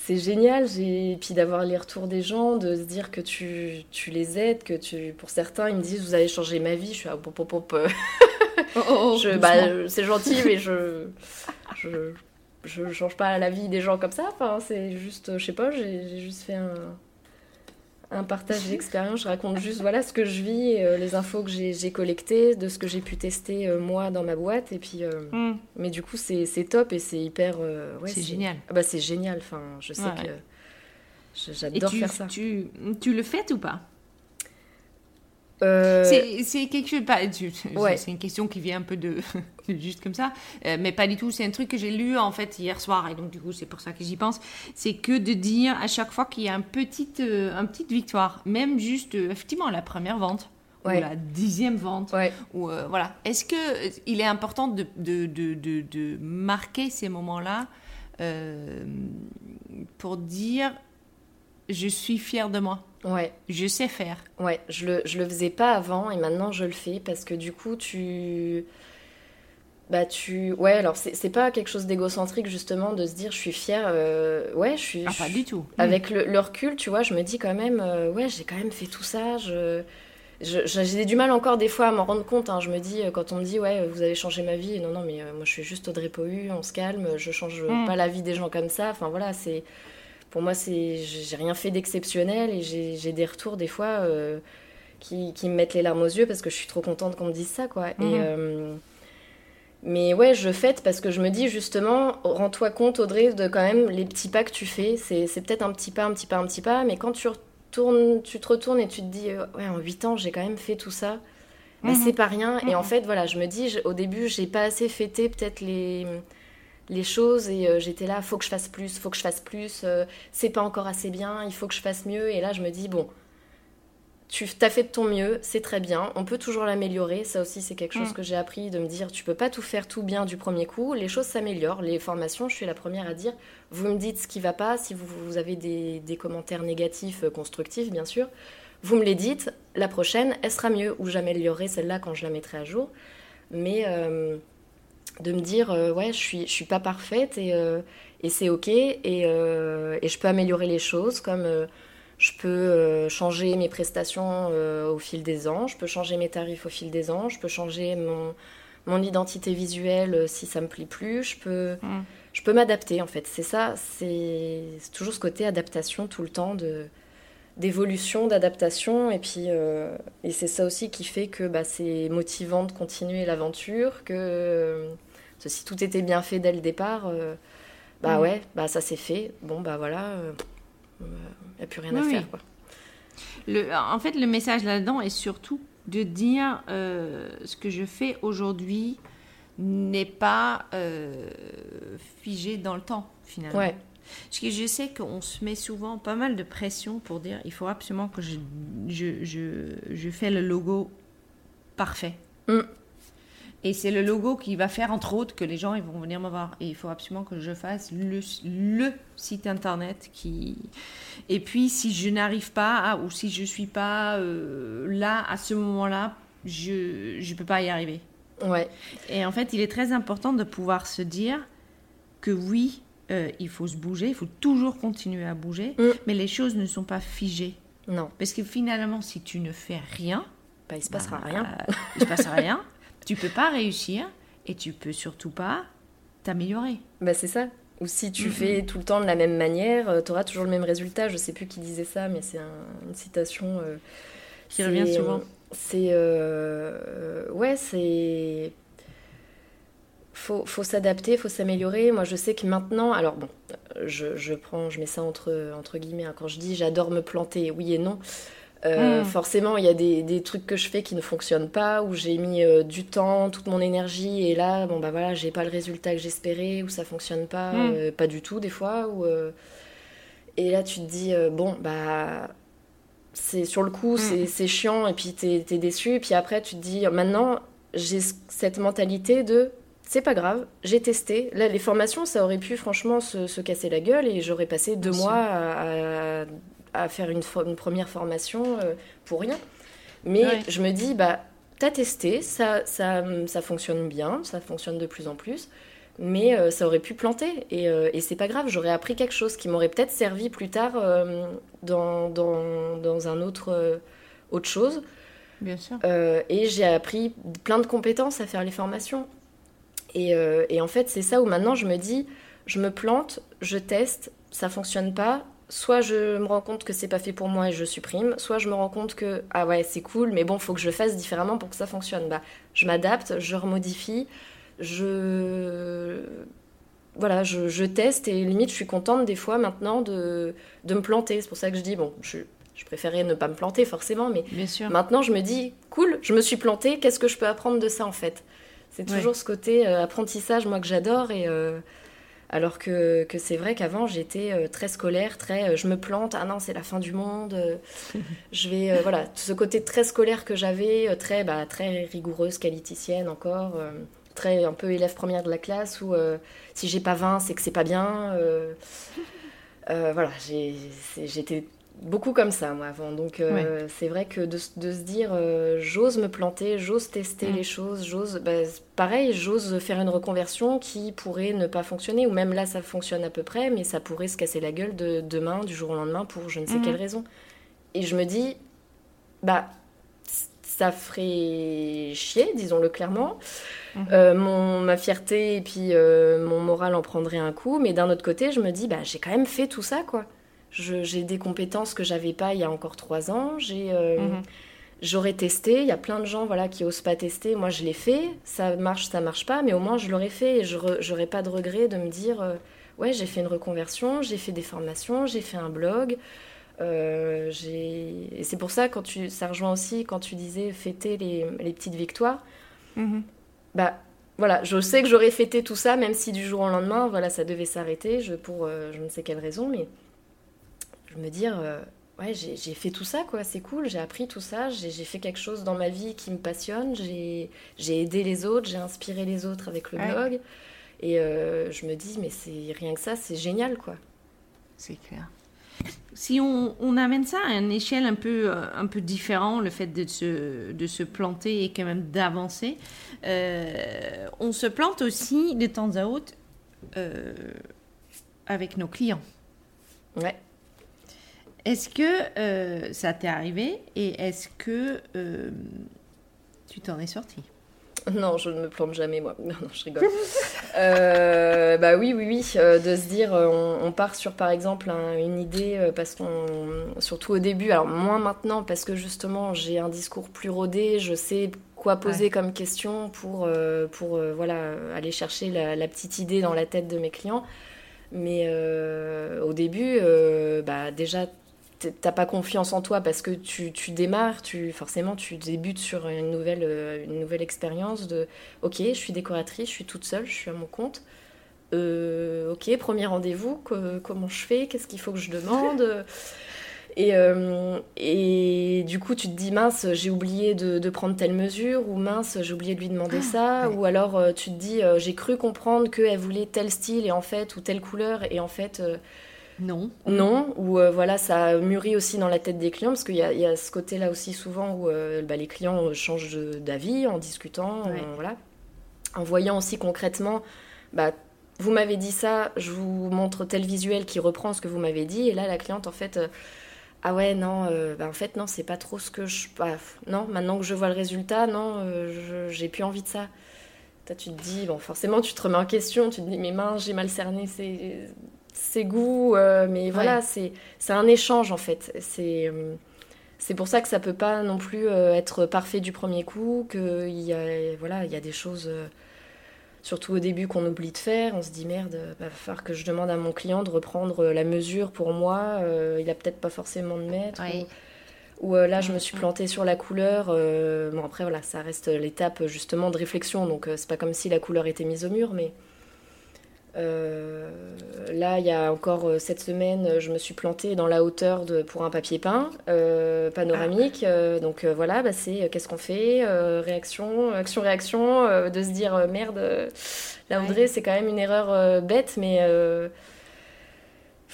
C'est génial, et puis d'avoir les retours des gens, de se dire que tu, tu les aides, que tu, pour certains, ils me disent vous avez changé ma vie. Je suis à pop, pop, pop. Oh, oh, oh, bah, c'est gentil, mais je, je, je change pas la vie des gens comme ça. Enfin, c'est juste, je sais pas, j'ai juste fait un, un partage d'expérience. Je raconte juste voilà ce que je vis, euh, les infos que j'ai collectées, de ce que j'ai pu tester euh, moi dans ma boîte. Et puis, euh, hmm. mais du coup, c'est top et c'est hyper. Ouais, c'est génial. Ah bah, c'est génial. Enfin, je sais que j'adore faire ça. Tu, tu le fais ou pas? Euh, c'est quelque chose. C'est une question qui vient un peu de. juste comme ça. Euh, mais pas du tout. C'est un truc que j'ai lu en fait hier soir. Et donc, du coup, c'est pour ça que j'y pense. C'est que de dire à chaque fois qu'il y a une petite, euh, un petite victoire, même juste, effectivement, la première vente. Ou la dixième vente. Ou, voilà. Est-ce que il est important de, de, de, de marquer ces moments-là pour dire je suis fière de moi Ouais. Je sais faire. Ouais, je le, je le faisais pas avant et maintenant je le fais parce que du coup, tu. Bah, tu. Ouais, alors c'est pas quelque chose d'égocentrique justement de se dire je suis fière. Euh, ouais, je suis. Ah, pas du tout. Avec le, recul, tu vois, je me dis quand même, euh, ouais, j'ai quand même fait tout ça. Je. J'ai du mal encore des fois à m'en rendre compte. Hein. Je me dis, euh, quand on me dit, ouais, vous avez changé ma vie, non, non, mais moi je suis juste Audrey Pohu, on se calme, je change mm. pas la vie des gens comme ça. Enfin voilà, c'est pour moi, c'est, j'ai rien fait d'exceptionnel et j'ai, des retours des fois euh, qui, qui, me mettent les larmes aux yeux parce que je suis trop contente qu'on me dise ça, quoi. Et, mhm. euh, mais ouais, je fête parce que je me dis justement, rends-toi compte, Audrey, de quand même les petits pas que tu fais. C'est, peut-être un petit pas, un petit pas, un petit pas, mais quand tu, retournes, tu te retournes et tu te dis, euh, ouais, en 8 ans, j'ai quand même fait tout ça. mais bah, mhm. c'est pas rien. Et en mhm. fait, voilà, je me dis, au début, j'ai pas assez fêté peut-être les les choses et euh, j'étais là, faut que je fasse plus, faut que je fasse plus, euh, c'est pas encore assez bien, il faut que je fasse mieux. Et là, je me dis, bon, tu as fait de ton mieux, c'est très bien, on peut toujours l'améliorer. Ça aussi, c'est quelque chose mm. que j'ai appris de me dire, tu peux pas tout faire tout bien du premier coup, les choses s'améliorent. Les formations, je suis la première à dire, vous me dites ce qui va pas, si vous, avez des, commentaires négatifs, euh, constructifs, bien sûr, vous me les dites, la prochaine, elle sera mieux, ou j'améliorerai celle-là quand je la mettrai à jour. Mais de me dire euh, ouais je suis je suis pas parfaite et, euh, et c'est ok et, euh, et, je peux améliorer les choses comme je peux changer mes prestations au fil des ans je peux changer mes tarifs au fil des ans je peux changer mon mon identité visuelle si ça me plaît plus je peux mm. je peux m'adapter en fait c'est ça c'est toujours ce côté adaptation tout le temps de d'évolution, d'adaptation. Et puis, euh, et c'est ça aussi qui fait que bah, c'est motivant de continuer l'aventure, que euh, si tout était bien fait dès le départ, euh, bah mm. ouais, bah ça s'est fait. Bon, bah voilà, il n'y a plus rien à faire. Quoi. Le, en fait, le message là-dedans est surtout de dire ce que je fais aujourd'hui n'est pas figé dans le temps, finalement. Ouais. Parce que je sais qu'on se met souvent pas mal de pression pour dire il faut absolument que je, je, je, je fais le logo parfait. Mm. Et c'est le logo qui va faire, entre autres, que les gens ils vont venir me voir. Et il faut absolument que je fasse le, le site internet qui. Et puis, si je n'arrive pas, ou si je ne suis pas euh, là, à ce moment-là, je ne peux pas y arriver. Ouais. Et en fait, il est très important de pouvoir se dire que oui, euh, il faut se bouger, il faut toujours continuer à bouger, Mm. mais les choses ne sont pas figées. Non, Parce que finalement, si tu ne fais rien, bah, il se passera bah, rien. euh, il se passera rien. Tu peux pas réussir et tu peux surtout pas t'améliorer. Bah, c'est ça. Ou si tu fais tout le temps de la même manière, tu auras toujours le même résultat. Je sais plus qui disait ça, mais c'est un- une citation euh, Qui c'est- revient souvent. C'est. euh, euh, ouais, c'est. Faut, faut s'adapter, faut s'améliorer. Moi, je sais que maintenant, alors bon, je, je prends, je mets ça entre, entre guillemets. hein. Quand je dis j'adore me planter, oui et non. Euh, Mm. Forcément, il y a des, des trucs que je fais qui ne fonctionnent pas, où j'ai mis euh, du temps, toute mon énergie, et là, bon bah voilà, j'ai pas le résultat que j'espérais, ou ça fonctionne pas, Mm. euh, pas du tout des fois, ou et là tu te dis bon bah c'est sur le coup Mm. c'est chiant, et puis t'es es déçu, et puis après tu te dis maintenant j'ai cette mentalité de c'est pas grave, j'ai testé. Là, les formations, ça aurait pu franchement se, se casser la gueule et j'aurais passé deux mois à, à- à faire une, première formation euh, pour rien. Mais Ouais. je me dis, bah, t'as testé, ça, ça, ça fonctionne bien, ça fonctionne de plus en plus, mais euh, ça aurait pu planter et, euh, et c'est pas grave, j'aurais appris quelque chose qui m'aurait peut-être servi plus tard euh, dans, dans, dans un autre, autre chose. Bien sûr. Et j'ai appris plein de compétences à faire les formations. Et, et en fait, c'est ça où maintenant je me dis, je me plante, je teste, ça fonctionne pas. Soit je me rends compte que c'est pas fait pour moi et je supprime, soit je me rends compte que ah ouais c'est cool, mais bon faut que je le fasse différemment pour que ça fonctionne. Bah je m'adapte, je remodifie, je voilà je, je teste et limite je suis contente des fois maintenant de, de me planter. C'est pour ça que je dis bon je, je préférais ne pas me planter forcément, mais Bien sûr. Maintenant, je me dis, cool, je me suis plantée, qu'est-ce que je peux apprendre de ça en fait? C'est Ouais. toujours ce côté euh, apprentissage, moi, que j'adore. Et euh, alors que, que c'est vrai qu'avant, j'étais euh, très scolaire, très euh, je me plante, ah non, c'est la fin du monde. euh, je vais, voilà, ce côté très scolaire que j'avais, très, bah, très rigoureuse, qualiticienne encore. très un peu élève première de la classe où si j'ai pas 20 c'est que c'est pas bien euh, voilà j'étais beaucoup comme ça moi avant donc euh, c'est vrai que de, se dire euh, j'ose me planter j'ose tester Mm. les choses j'ose bah, pareil j'ose faire une reconversion qui pourrait ne pas fonctionner ou même là ça fonctionne à peu près mais ça pourrait se casser la gueule de demain du jour au lendemain pour je ne sais Mhm. quelle raison et je me dis bah ça ferait chier disons-le clairement Mhm. euh, mon, ma fierté et puis mon moral en prendrait un coup. Mais d'un autre côté, je me dis, bah, j'ai quand même fait tout ça, quoi. J'ai des compétences que j'avais pas il y a encore trois ans. J'ai, euh, Mhm. J'aurais testé. Il y a plein de gens voilà, qui osent pas tester. Moi, je l'ai fait. Ça marche, ça marche pas. Mais au moins, je l'aurais fait et je j'aurais pas de regret de me dire, euh, ouais, j'ai fait une reconversion, j'ai fait des formations, j'ai fait un blog. Euh, et c'est pour ça, quand tu, ça rejoint aussi quand tu disais fêter les, les petites victoires Mhm. bah voilà, je sais que j'aurais fêté tout ça, même si du jour au lendemain, voilà, ça devait s'arrêter, je, pour euh, je ne sais quelle raison, mais je me dire, euh, ouais, j'ai fait tout ça, quoi, c'est cool, j'ai appris tout ça, j'ai fait quelque chose dans ma vie qui me passionne, j'ai aidé les autres, j'ai inspiré les autres avec le Ouais. blog, et euh, je me dis, mais c'est rien que ça, c'est génial, quoi. C'est clair. Si on, on amène ça à une échelle un peu, euh, un peu différente, le fait de se, de se planter et quand même d'avancer, euh, on se plante aussi de temps à autre euh, avec nos clients. Ouais. Est-ce que euh, ça t'est arrivé et est-ce que euh, tu t'en es sorti? Non, je ne me plante jamais, moi. Non, non, je rigole. Euh, bah oui, oui, oui. de se dire, on, on part sur, par exemple, un- une idée, parce qu'on... Surtout au début, alors moins maintenant, parce que justement, j'ai un discours plus rodé, je sais quoi poser Ouais. comme question pour, pour voilà, aller chercher la, la petite idée dans la tête de mes clients. Mais euh, au début, euh, bah déjà, t'as pas confiance en toi parce que tu, tu démarres, tu, forcément tu débutes sur une nouvelle, euh, une nouvelle expérience de ok, je suis décoratrice, je suis toute seule, je suis à mon compte. Euh, ok, premier rendez-vous, que- comment je fais, qu'est-ce qu'il faut que je demande? Et, euh, et du coup, tu te dis, mince, j'ai oublié de, prendre telle mesure, ou mince, j'ai oublié de lui demander ah, ça, ou alors tu te dis, j'ai cru comprendre qu'elle voulait tel style, et en fait, ou telle couleur, et en fait... non. Non, ou voilà, ça mûrit aussi dans la tête des clients, parce qu'il y, y a, ce côté-là aussi souvent où bah, les clients changent d'avis en discutant, en, voilà. En voyant aussi concrètement, bah, vous m'avez dit ça, je vous montre tel visuel qui reprend ce que vous m'avez dit, et là, la cliente, en fait ah ouais non euh, bah en fait non c'est pas trop ce que je bah, non maintenant que je vois le résultat non euh, j'ai plus envie de ça Toi, tu te dis bon forcément tu te remets en question tu te dis mes mains j'ai mal cerné ses, goûts euh, mais voilà c'est c'est un échange en fait c'est c'est pour ça que ça peut pas non plus être parfait du premier coup que il y a voilà il y a des choses surtout au début qu'on oublie de faire. On se dit merde, il va falloir que je demande à mon client de reprendre la mesure pour moi. Euh, il a peut-être pas forcément de mettre. Ou, euh, là, je me suis plantée sur la couleur. Euh, bon, après, voilà, ça reste l'étape justement de réflexion. Donc, c'est pas comme si la couleur était mise au mur, mais euh, là, il y a encore euh, cette semaine, je me suis plantée dans la hauteur de, pour un papier peint euh, panoramique. donc voilà, bah, c'est qu'est-ce qu'on fait Réaction, action-réaction, de se dire merde, la Audrey, c'est quand même une erreur bête, mais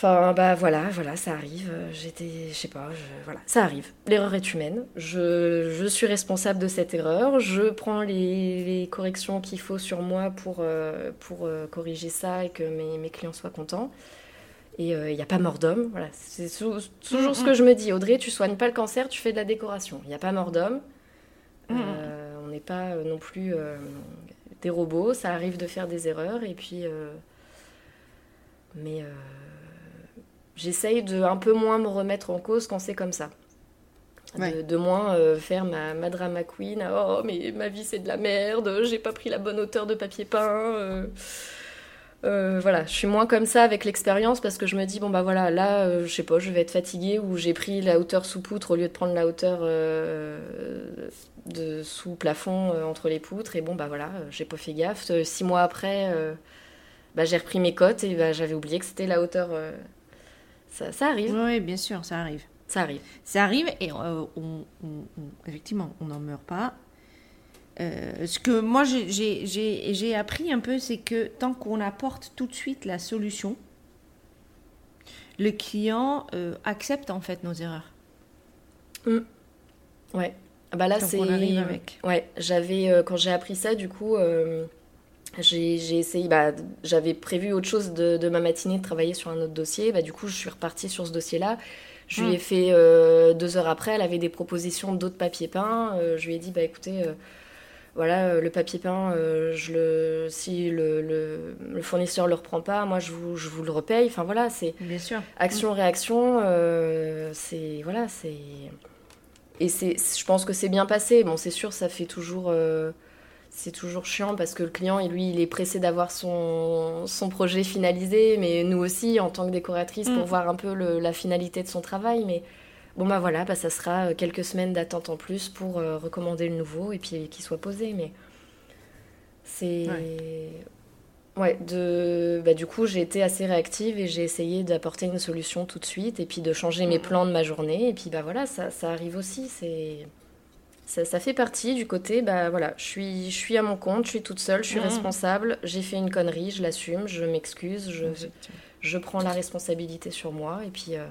Enfin, bah voilà, voilà, ça arrive. J'étais, je sais pas, voilà, ça arrive. L'erreur est humaine. Je, je, suis responsable de cette erreur. Je prends les, les corrections qu'il faut sur moi pour, euh, pour euh, corriger ça et que mes, mes clients soient contents. Et il euh, n'y a pas mort d'homme. Voilà, c'est toujours ce que je me dis. Audrey, tu soignes pas le cancer, tu fais de la décoration. Il n'y a pas mort d'homme. on n'est pas non plus des robots. Ça arrive de faire des erreurs et puis, mais j'essaye de un peu moins me remettre en cause quand c'est comme ça. De, moins euh, faire ma, ma, drama queen, oh mais ma vie c'est de la merde, j'ai pas pris la bonne hauteur de papier peint. Euh, euh, voilà, je suis moins comme ça avec l'expérience parce que je me dis, bon bah voilà, là, je sais pas, je vais être fatiguée ou j'ai pris la hauteur sous poutre au lieu de prendre la hauteur de sous plafond entre les poutres et bon bah voilà, j'ai pas fait gaffe. six mois après, bah, j'ai repris mes cotes et bah, j'avais oublié que c'était la hauteur ça, arrive. Oui, bien sûr, ça arrive. Ça arrive. Ça arrive et euh, on, effectivement, on n'en meurt pas. Euh, ce que moi j'ai appris un peu, c'est que tant qu'on apporte tout de suite la solution, le client euh, accepte en fait nos erreurs. Mmh. Ouais. Ah bah là c'est. avec. Ouais. J'avais quand j'ai appris ça, du coup, j'ai essayé, bah, j'avais prévu autre chose de, ma matinée, de travailler sur un autre dossier. Bah, du coup, je suis repartie sur ce dossier-là. Je lui ai hmm. fait euh, deux heures après, elle avait des propositions d'autres papiers peints. Euh, je lui ai dit, bah écoutez, euh, voilà, le papier peint, je le, si le, le, le, fournisseur le reprend pas, moi je vous, je vous le repaye. Enfin voilà, c'est action-réaction. c'est voilà, c'est et c'est, je pense que c'est bien passé. Bon, c'est sûr, ça fait toujours c'est toujours chiant parce que le client, lui, il est pressé d'avoir son, son projet finalisé, mais nous aussi, en tant que décoratrice, pour mm. voir un peu la finalité de son travail. Mais bon, bah voilà, bah, ça sera euh, quelques semaines d'attente en plus pour euh, recommander le nouveau et puis qu'il soit posé. Mais c'est. Ouais. de... Bah, du coup, j'ai été assez réactive et j'ai essayé d'apporter une solution tout de suite et puis de changer mes mm. plans de ma journée. Et puis, bah voilà, ça, ça arrive aussi. C'est ça, fait partie du côté, bah voilà, je suis, je suis à mon compte, je suis toute seule, je suis mmh. responsable, j'ai fait une connerie, je l'assume, je m'excuse, je, je prends la responsabilité sur moi et puis. Euh,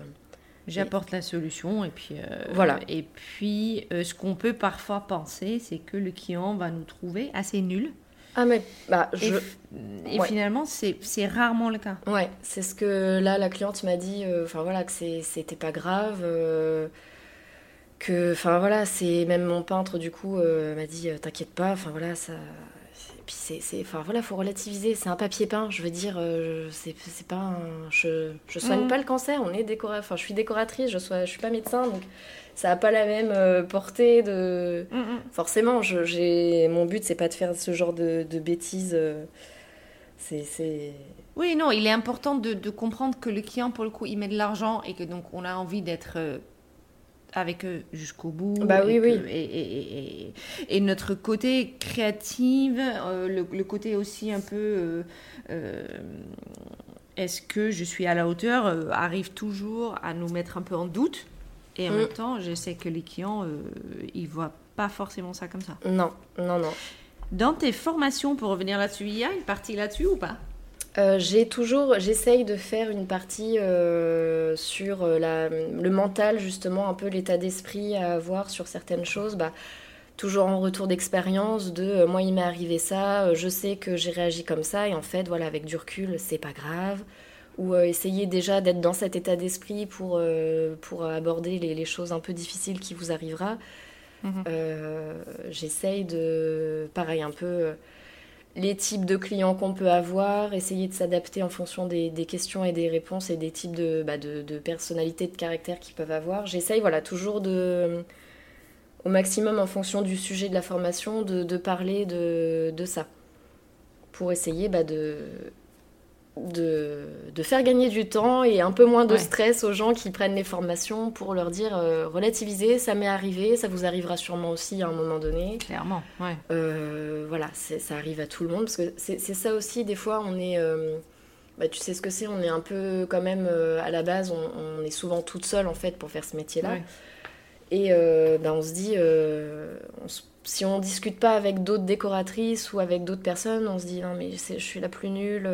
J'apporte la solution et puis euh, voilà. Et puis euh, ce qu'on peut parfois penser, c'est que le client va nous trouver assez nuls. Ah mais bah je. Et, finalement c'est rarement le cas. Ouais, c'est ce que là la cliente m'a dit. Enfin voilà que c'était pas grave que enfin voilà c'est même mon peintre du coup euh, m'a dit euh, t'inquiète pas enfin voilà ça et puis c'est enfin voilà faut relativiser c'est un papier peint je veux dire euh, c'est pas un, je je soigne mm. pas le cancer on est décora enfin je suis décoratrice je sois je suis pas médecin donc ça a pas la même portée de mm. forcément je, j'ai mon but c'est pas de faire ce genre de, de bêtises c'est oui non il est important de, de comprendre que le client pour le coup il met de l'argent et que donc on a envie d'être avec eux jusqu'au bout. Bah oui, et oui. et, et, notre côté créative, euh, le, côté aussi un peu euh, euh, est-ce que je suis à la hauteur, arrive toujours à nous mettre un peu en doute. Et en même temps, je sais que les clients, euh, ils voient pas forcément ça comme ça. Non, non, non. Dans tes formations, pour revenir là-dessus, il y a une partie là-dessus ou pas? Euh, j'ai toujours, j'essaye de faire une partie euh, sur euh, la, le mental, justement, un peu l'état d'esprit à avoir sur certaines choses. Bah, toujours en retour d'expérience de moi, il m'est arrivé ça, je sais que j'ai réagi comme ça, et en fait, voilà, avec du recul, c'est pas grave. Ou essayer déjà d'être dans cet état d'esprit pour, pour aborder les, les, choses un peu difficiles qui vous arrivera. Mhm. J'essaye de, pareil, un peu les types de clients qu'on peut avoir, essayer de s'adapter en fonction des, questions et des réponses et des types de, bah de, de personnalités, de caractères qu'ils peuvent avoir. J'essaye voilà, toujours de, au maximum en fonction du sujet de la formation, de, parler de, ça, pour essayer bah, de, de, faire gagner du temps et un peu moins de stress aux gens qui prennent les formations pour leur dire euh, relativisez, ça m'est arrivé, ça vous arrivera sûrement aussi à un moment donné. Clairement, ouais. Euh, voilà, ça arrive à tout le monde parce que c'est ça aussi, des fois on est. Euh, bah, tu sais ce que c'est, on est un peu quand même à la base, on, est souvent toute seule en fait pour faire ce métier-là. Et bah, on se dit, si on discute pas avec d'autres décoratrices ou avec d'autres personnes, on se dit non mais je suis la plus nulle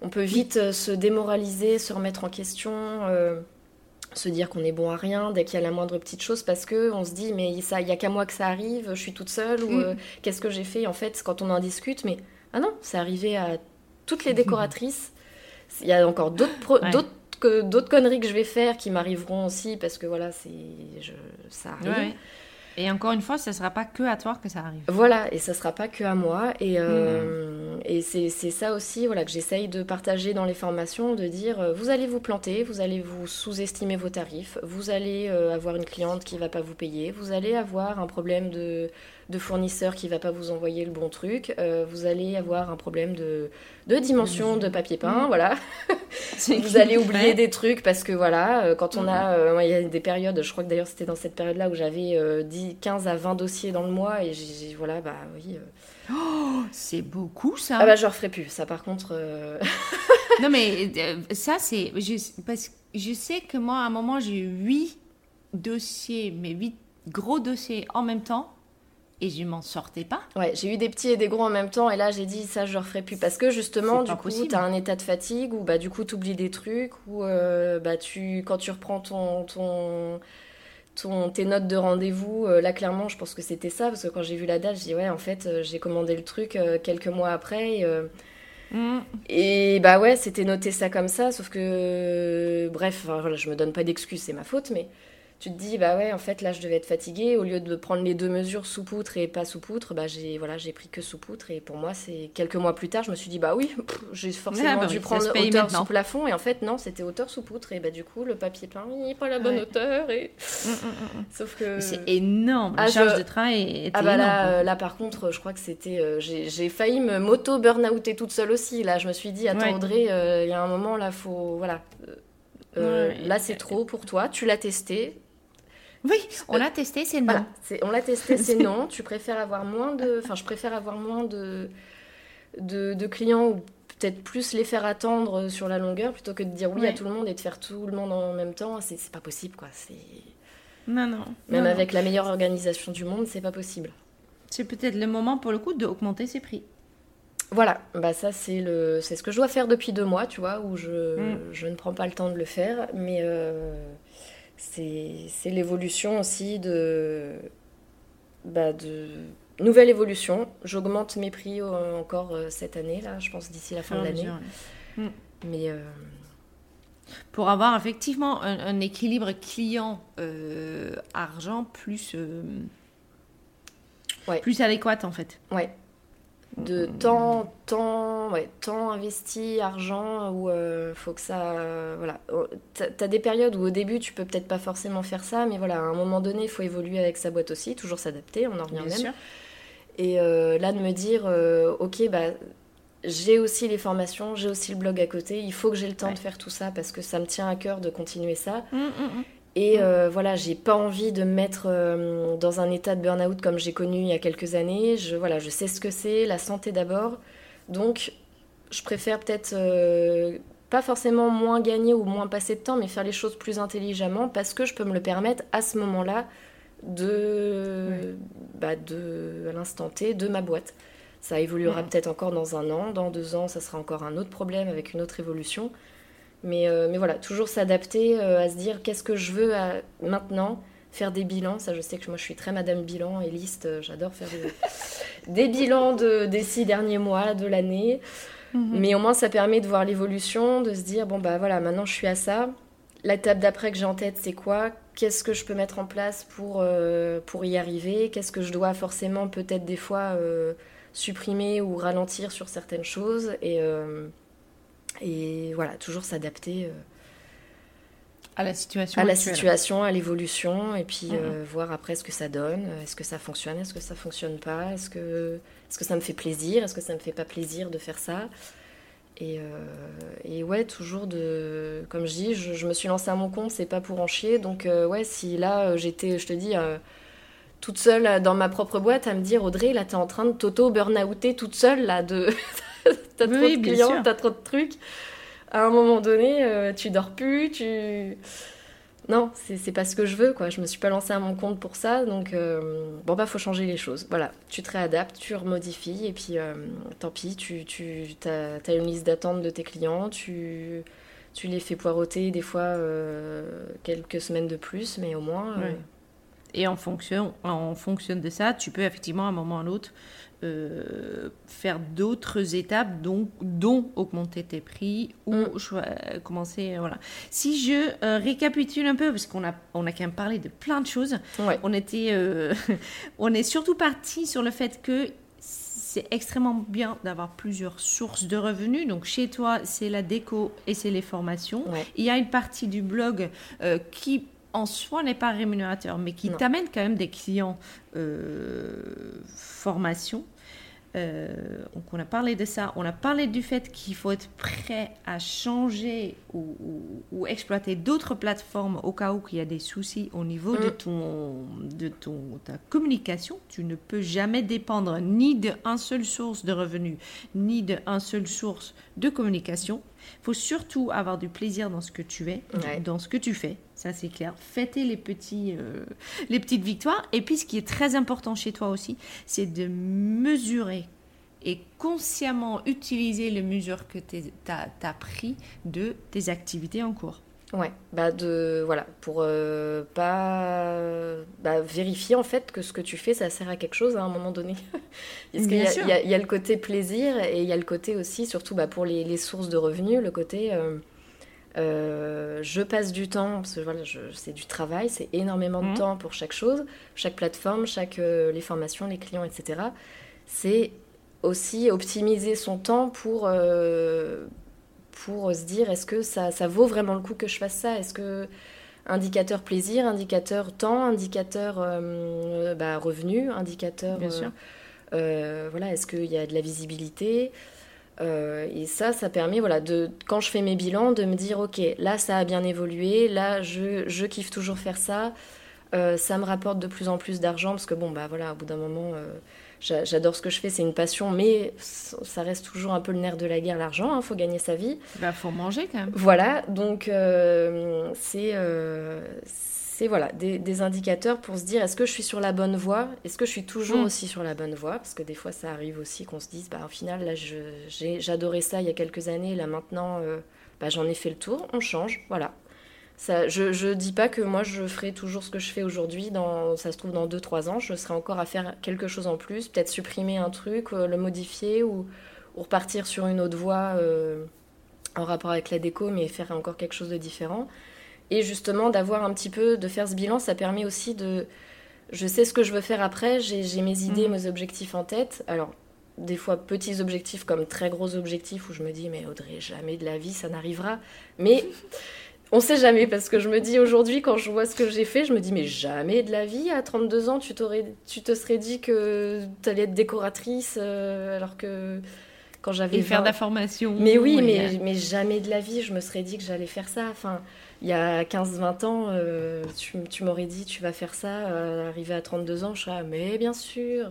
on peut vite euh, se démoraliser, se remettre en question, euh, se dire qu'on est bon à rien dès qu'il y a la moindre petite chose parce que on se dit mais ça, il y a qu'à moi que ça arrive, je suis toute seule ou mm. euh, qu'est-ce que j'ai fait en fait quand on en discute, mais ah non, c'est arrivé à toutes les décoratrices. Il y a encore d'autres d'autres conneries que je vais faire qui m'arriveront aussi parce que voilà c'est ça arrive. Et encore une fois, ce ne sera pas que à toi que ça arrive. Voilà, et ça ne sera pas que à moi. Et, euh, hmm. et c'est ça aussi voilà, que j'essaye de partager dans les formations, de dire, euh, vous allez vous planter, vous allez vous sous-estimer vos tarifs, vous allez euh, avoir une cliente qui ne va pas vous payer, vous allez avoir un problème de de fournisseur qui va pas vous envoyer le bon truc, euh, vous allez avoir un problème de, de dimension de papier peint, mm. voilà. vous allez oublier des trucs parce que voilà, euh, quand on a, mm. euh, il y a des périodes, je crois que d'ailleurs c'était dans cette période-là où j'avais 10, 15 à 20 dossiers dans le mois et j'ai, voilà, bah oui. Oh, c'est beaucoup ça. Ah bah je referai plus, ça par contre. non mais ça c'est, parce que je sais que moi à un moment j'ai eu 8 dossiers, mais 8 gros dossiers en même temps et je m'en sortais pas. Ouais, j'ai eu des petits et des gros en même temps et là j'ai dit ça je le referai plus parce que justement du coup tu as un état de fatigue ou bah du coup tu oublies des trucs ou euh, bah tu quand tu reprends ton ton ton tes notes de rendez-vous euh, là clairement je pense que c'était ça parce que quand j'ai vu la date, je dis ouais en fait euh, j'ai commandé le truc quelques mois après et, mm. et bah ouais, c'était noté ça comme ça sauf que bref, voilà, je me donne pas d'excuses, c'est ma faute mais tu te dis bah ouais en fait là je devais être fatiguée. Au lieu de prendre les deux mesures sous poutre et pas sous poutre bah j'ai voilà j'ai pris que sous poutre et pour moi c'est quelques mois plus tard je me suis dit bah oui j'ai forcément ah, bah dû prendre hauteur sous plafond. Et en fait non c'était hauteur sous poutre et bah du coup le papier peint il pas la bonne hauteur et mm, mm, mm, sauf que c'est énorme. La ah, charge de travail ah bah là, euh, là par contre je crois que c'était euh, j'ai failli me moto burn-outer toute seule aussi. Là je me suis dit attends Audrey euh, il y a un moment là faut voilà. Là c'est trop pour toi. Tu l'as testé oui, on l'a testé, c'est non. on l'a testé, c'est non. Tu préfères avoir moins de. Enfin, je préfère avoir moins de, de, clients ou peut-être plus les faire attendre sur la longueur plutôt que de dire oui à tout le monde et de faire tout le monde en même temps. C'est pas possible, quoi. C'est. Non, non. Même avec la meilleure organisation du monde, c'est pas possible. C'est peut-être le moment pour le coup d'augmenter ses prix. Voilà, bah ça c'est le, c'est ce que je dois faire depuis deux mois, tu vois, où je, mm. je ne prends pas le temps de le faire, mais euh, c'est l'évolution aussi de, bah de nouvelle évolution. J'augmente mes prix encore euh, cette année, là, je pense d'ici la fin de ah, l'année. Mm. Mais euh, pour avoir effectivement un, équilibre client-argent euh, plus, plus adéquat en fait. Ouais de temps, temps, ouais, temps investi, argent, où euh, faut que ça. voilà. Oh, t'as as des périodes où au début tu peux peut-être pas forcément faire ça, mais voilà, à un moment donné, il faut évoluer avec sa boîte aussi, toujours s'adapter, on en revient Bien même. Sûr. Et euh, là, de me dire, euh, ok, bah. J'ai aussi les formations, j'ai aussi le blog à côté. Il faut que j'ai le temps de faire tout ça parce que ça me tient à cœur de continuer ça. Hum, hum, hum. Et euh, voilà, j'ai pas envie de me mettre euh, dans un état de burn-out comme j'ai connu il y a quelques années. Je, voilà, je sais ce que c'est, la santé d'abord. Donc, je préfère peut-être euh, pas forcément moins gagner ou moins passer de temps, mais faire les choses plus intelligemment parce que je peux me le permettre à ce moment-là de, bah, de à l'instant T de ma boîte. Ça évoluera peut-être encore dans un an, dans deux ans, ça sera encore un autre problème avec une autre évolution. Mais, euh, mais voilà, toujours s'adapter euh, à se dire qu'est-ce que je veux maintenant, faire des bilans. Ça, je sais que moi, je suis très madame bilan et liste. Euh, j'adore faire des, des bilans de, des six derniers mois, de l'année. Mhm. Mais au moins, ça permet de voir l'évolution, de se dire bon, bah voilà, maintenant je suis à ça. L'étape d'après que j'ai en tête, c'est quoi? Qu'est-ce que je peux mettre en place pour, pour y arriver? Qu'est-ce que je dois forcément, peut-être des fois, supprimer ou ralentir sur certaines choses? Et et voilà, toujours s'adapter euh, à la situation, à la situation, à l'évolution, et puis euh, voir après ce que ça donne. Est-ce que ça fonctionne Est-ce que ça fonctionne pas? Est-ce que, est-ce que ça me fait plaisir? Est-ce que ça me fait pas plaisir de faire ça? Et, euh, et, ouais, toujours de. Comme je dis, je, me suis lancée à mon compte, c'est pas pour en chier. Donc, ouais, si là, j'étais, je te dis, toute seule dans ma propre boîte à me dire, Audrey, là, t'es en train de t'auto-burn-outer toute seule, là, de. t'as trop de clients, t'as trop de trucs. À un moment donné, euh, tu dors plus, tu. Non, c'est pas ce que je veux, quoi. Je me suis pas lancée à mon compte pour ça, donc euh, bon, bah, faut changer les choses. Voilà, tu te réadaptes, tu remodifies, et puis euh, tant pis, tu, tu as, as, une liste d'attente de tes clients, tu, tu les fais poireauter des fois quelques semaines de plus, mais au moins. Et en fonction, en fonction de ça, tu peux effectivement à un moment ou à un autre euh, faire d'autres étapes, dont, dont, augmenter tes prix ou mm. commencer. Voilà. Si je euh, récapitule un peu, parce qu'on a, on a quand même parlé de plein de choses, on, était, euh, on est surtout parti sur le fait que c'est extrêmement bien d'avoir plusieurs sources de revenus. Donc chez toi, c'est la déco et c'est les formations. Il y a une partie du blog qui en soi n'est pas rémunérateur, mais qui t'amène quand même des clients euh, formation. Euh, donc on a parlé de ça, on a parlé du fait qu'il faut être prêt à changer ou, exploiter d'autres plateformes au cas où il y a des soucis au niveau de, mm. ton, de ton, ta communication. Tu ne peux jamais dépendre ni d'une seule source de revenus, ni d'une seule source de communication. Il faut surtout avoir du plaisir dans ce que tu es, dans ce que tu fais. Ça, c'est clair. Fêter les, petits, euh, les petites victoires. Et puis, ce qui est très important chez toi aussi, c'est de mesurer et consciemment utiliser les mesures que tu as, pris de tes activités en cours. Ouais, bah de voilà, pour euh, pas bah, vérifier en fait que ce que tu fais ça sert à quelque chose à un moment donné. Parce qu'il y, y, a le côté plaisir et il y a le côté aussi, surtout bah, pour les, les, sources de revenus, le côté euh, euh, je passe du temps, parce que voilà, c'est du travail, c'est énormément de mmh. temps pour chaque chose, chaque plateforme, chaque, les formations, les clients, etc. C'est aussi optimiser son temps pour pour se dire est-ce que ça, ça, vaut vraiment le coup que je fasse ça? Est-ce que indicateur plaisir, indicateur temps, indicateur euh, bah, revenu, indicateur. Bien sûr. Euh, euh, voilà, est-ce qu'il y a de la visibilité? Et ça, ça permet, voilà, de, quand je fais mes bilans, de me dire ok, là ça a bien évolué, là je, je kiffe toujours faire ça, ça me rapporte de plus en plus d'argent parce que bon, bah voilà, au bout d'un moment J'adore ce que je fais, c'est une passion, mais ça reste toujours un peu le nerf de la guerre, l'argent, il hein, faut gagner sa vie. Il bah, faut manger quand même. Voilà, donc euh, c'est voilà, des, indicateurs pour se dire est-ce que je suis sur la bonne voie? Est-ce que je suis toujours mm. aussi sur la bonne voie? Parce que des fois, ça arrive aussi qu'on se dise bah, au final, là, j'adorais ça il y a quelques années, là maintenant, euh, bah, j'en ai fait le tour, on change, voilà je ne dis pas que moi je ferai toujours ce que je fais aujourd'hui. Ça se trouve dans 2-3 ans, je serai encore à faire quelque chose en plus, peut-être supprimer un truc, euh, le modifier ou, repartir sur une autre voie euh, en rapport avec la déco, mais faire encore quelque chose de différent. Et justement, d'avoir un petit peu, de faire ce bilan, ça permet aussi de. Je sais ce que je veux faire après, j'ai mes idées, mhm. mes objectifs en tête. Alors, des fois petits objectifs comme très gros objectifs où je me dis, mais Audrey, jamais de la vie ça n'arrivera. Mais. On sait jamais, parce que je me dis aujourd'hui, quand je vois ce que j'ai fait, je me dis, mais jamais de la vie, à 32 ans, tu, tu te serais dit que tu allais être décoratrice, euh, alors que quand j'avais... Et faire de la formation. Mais oui, mais, mais jamais de la vie, je me serais dit que j'allais faire ça. Enfin, il y a 15-20 ans, euh, tu, m'aurais dit, tu vas faire ça, euh, arrivé à 32 ans, je serais, mais bien sûr.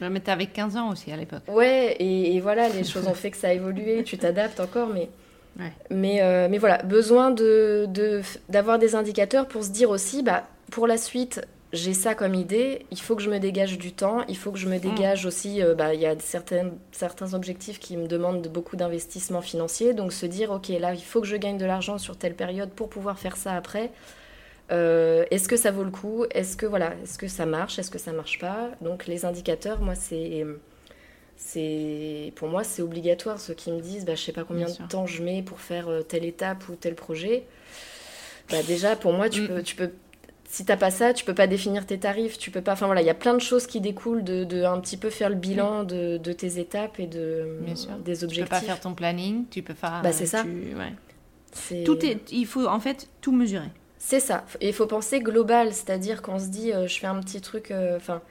Mais avec 15 ans aussi à l'époque. Ouais, et, et, voilà, les choses ont fait que ça a évolué, tu t'adaptes encore, mais Mais, euh, mais voilà, besoin d'avoir de, d'avoir des indicateurs pour se dire aussi, bah, pour la suite, j'ai ça comme idée, il faut que je me dégage du temps, il faut que je me mm. dégage aussi, euh, bah, il y a certains, certains objectifs qui me demandent beaucoup d'investissement financier, donc se dire, ok, là, il faut que je gagne de l'argent sur telle période pour pouvoir faire ça après. Euh, est-ce que ça vaut le coup? Est-ce que voilà, est-ce que ça marche? Est-ce que ça marche pas? Donc les indicateurs, moi, c'est c'est pour moi c'est obligatoire. Ceux qui me disent bah, je sais pas combien de temps je mets pour faire euh, telle étape ou tel projet. Bah, déjà pour moi tu mm. peux tu peux si t'as pas ça tu peux pas définir tes tarifs tu peux pas enfin voilà il y a plein de choses qui découlent de, de un petit peu faire le bilan de, de, tes étapes et de des objectifs tu peux pas faire ton planning tu peux faire bah, c'est ça. tout est il faut en fait tout mesurer. C'est ça. Et il faut penser global c'est-à-dire qu'on se dit euh, je fais un petit truc euh, enfin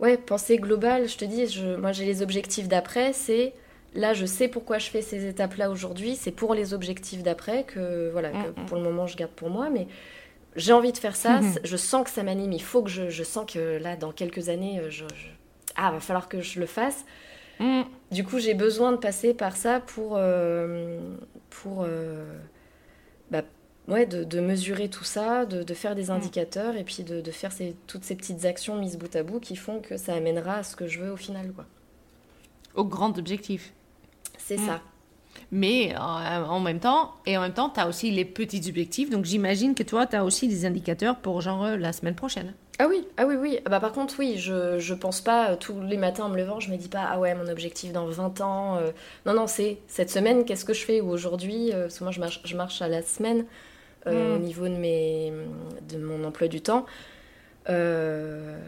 ouais, pensée globale, je te dis, je, moi j'ai les objectifs d'après, c'est là je sais pourquoi je fais ces étapes-là aujourd'hui, c'est pour les objectifs d'après que voilà, mm, mm. pour le moment je garde pour moi, mais j'ai envie de faire ça, mm-hmm. je sens que ça m'anime, il faut que je, je, sens que là dans quelques années, euh, je, ah va falloir que je le fasse. Mm. Du coup j'ai besoin de passer par ça pour euh, pour euh, bah, ouais, de, mesurer tout ça, de, faire des mm. indicateurs et puis de, faire toutes ces petites actions mises bout à bout qui font que ça amènera à ce que je veux au final. Quoi. Au grand objectif. C'est mm. ça. Mais euh, en même temps, et en même temps, tu as aussi les petits objectifs. Donc j'imagine que toi, tu as aussi des indicateurs pour genre euh, la semaine prochaine. Ah oui, ah oui, oui. Bah, par contre, oui, je, je pense pas euh, tous les matins en me levant, je me dis pas, ah ouais, mon objectif dans 20 ans. Non, non, c'est cette semaine, qu'est-ce que je fais Ou aujourd'hui, parce que moi, je marche, je marche à la semaine. Euh, au mm. niveau de, mes, de mon emploi du temps. Euh,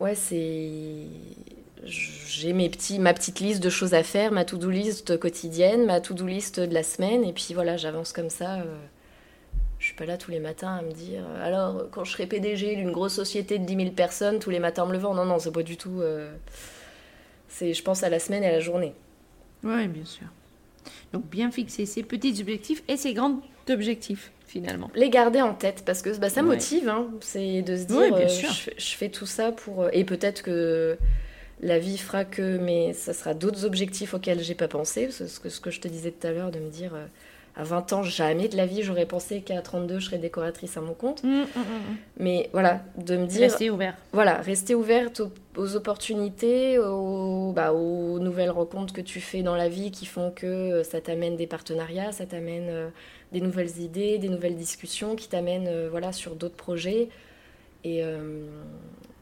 ouais, c'est. J'ai mes petits, ma petite liste de choses à faire, ma to-do list quotidienne, ma to-do list de la semaine, et puis voilà, j'avance comme ça. Euh, je suis pas là tous les matins à me dire alors quand je serai PDG d'une grosse société de 10 000 personnes tous les matins en me levant non non c'est pas du tout c'est je pense à la semaine et à la journée oui bien sûr donc bien fixer ces petits objectifs et ces grands objectifs finalement. Les garder en tête parce que bah, ça motive, hein. c'est de se dire euh, je, fais tout ça pour euh, et peut-être que la vie fera que mais ça sera d'autres objectifs auxquels j'ai pas pensé, ce que, ce que je te disais tout à l'heure de me dire euh, à 20 ans, jamais de la vie, j'aurais pensé qu'à 32, je serais décoratrice à mon compte. Mmh, mmh, mmh, mais voilà, de me dire. Rester ouvert. Voilà, rester ouverte aux, opportunités, aux, bah, aux, nouvelles rencontres que tu fais dans la vie qui font que ça t'amène des partenariats, ça t'amène des nouvelles idées, des nouvelles discussions qui t'amènent euh, voilà, sur d'autres projets. Et, euh,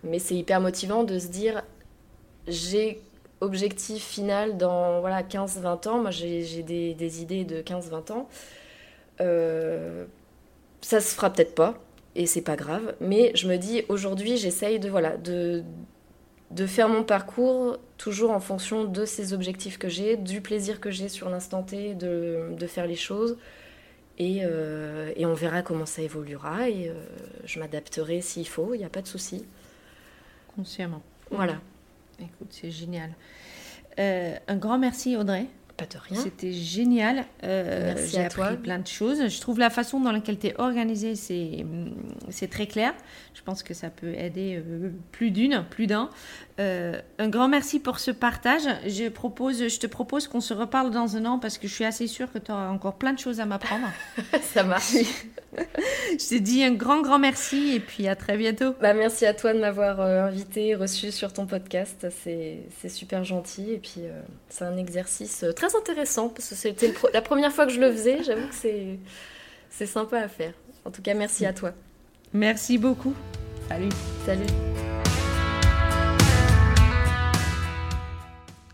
mais c'est hyper motivant de se dire j'ai objectif final dans voilà, 15-20 ans. Moi, j'ai des, des, idées de 15-20 ans. Euh, ça se fera peut-être pas, et c'est pas grave. Mais je me dis aujourd'hui, j'essaye de, voilà, de, de faire mon parcours toujours en fonction de ces objectifs que j'ai, du plaisir que j'ai sur l'instant T de, de, faire les choses. Euh, et, on verra comment ça évoluera et euh, je m'adapterai s'il faut, il n'y a pas de souci. Consciemment. Voilà. Écoute, c'est génial. Euh, un grand merci Audrey. Pas de rien. C'était génial. J'ai appris plein de choses. Je trouve la façon dans laquelle tu es organisée, c'est très clair. Je pense que ça peut aider plus d'une, plus d'un. Euh, un grand merci pour ce partage. Je, propose, je te propose qu'on se reparle dans un an parce que je suis assez sûre que tu auras encore plein de choses à m'apprendre. Ça marche. je te dis un grand, grand merci et puis à très bientôt. Bah, merci à toi de m'avoir euh, invité, reçu sur ton podcast. C'est super gentil et puis euh, c'est un exercice très intéressant parce que c'était la première fois que je le faisais. J'avoue que c'est sympa à faire. En tout cas, merci à toi. Merci beaucoup. Salut. Salut.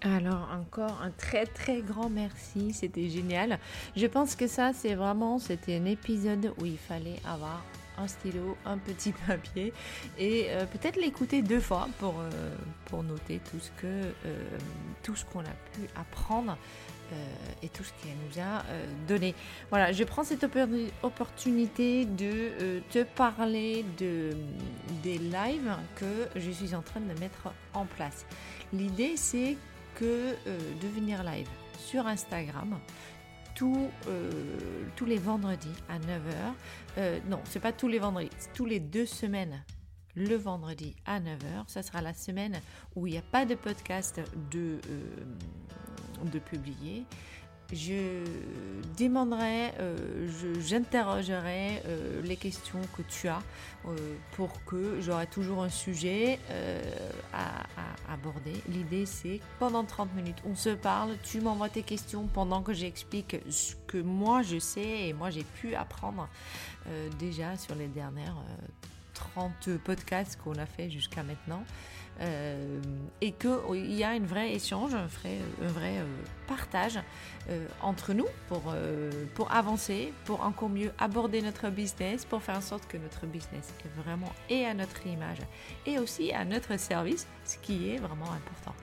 Alors encore un très très grand merci, c'était génial. Je pense que ça c'est vraiment c'était un épisode où il fallait avoir un stylo, un petit papier et euh, peut-être l'écouter deux fois pour, euh, noter tout ce que euh, tout ce qu'on a pu apprendre et tout ce qu'elle nous a donné. Voilà, je prends cette opportunité de te parler de, des lives que je suis en train de mettre en place. L'idée c'est que euh, de venir live sur Instagram tous, euh, tous les vendredis à 9h. Euh, non, c'est pas tous les vendredis, tous les deux semaines le vendredi à 9h. Ça sera la semaine où il n'y a pas de podcast de, de publier. Je demanderai, euh, j'interrogerai euh, les questions que tu as euh, pour que j'aurai toujours un sujet à, à, aborder. L'idée c'est pendant 30 minutes, on se parle, tu m'envoies tes questions pendant que j'explique ce que moi je sais et moi j'ai pu apprendre déjà sur les dernières 30 podcasts qu'on a fait jusqu'à maintenant. Euh, et qu'il oh, y a un vrai échange, un vrai, vrai euh, partage euh, entre nous pour, pour avancer, pour encore mieux aborder notre business, pour faire en sorte que notre business est vraiment et à notre image et aussi à notre service, ce qui est vraiment important.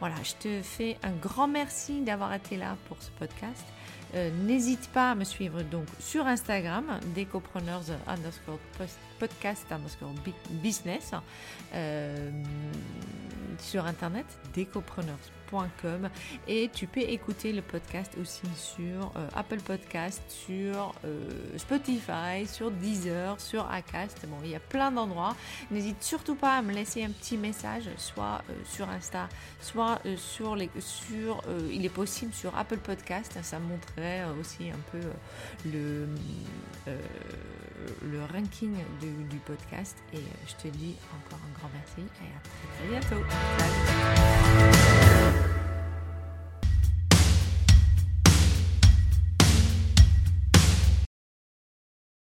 Voilà, je te fais un grand merci d'avoir été là pour ce podcast. Euh, n'hésite pas à me suivre donc sur Instagram, Decopreneurs underscore podcast underscore business, euh, sur Internet, Decopreneurs et tu peux écouter le podcast aussi sur euh, Apple Podcast, sur euh, Spotify, sur Deezer, sur Acast. Bon, il y a plein d'endroits. N'hésite surtout pas à me laisser un petit message, soit euh, sur Insta, soit sur les sur il est possible sur Apple Podcast. Ça montrerait aussi un peu le le ranking du, podcast. Et je te dis encore un grand merci et à très, bientôt.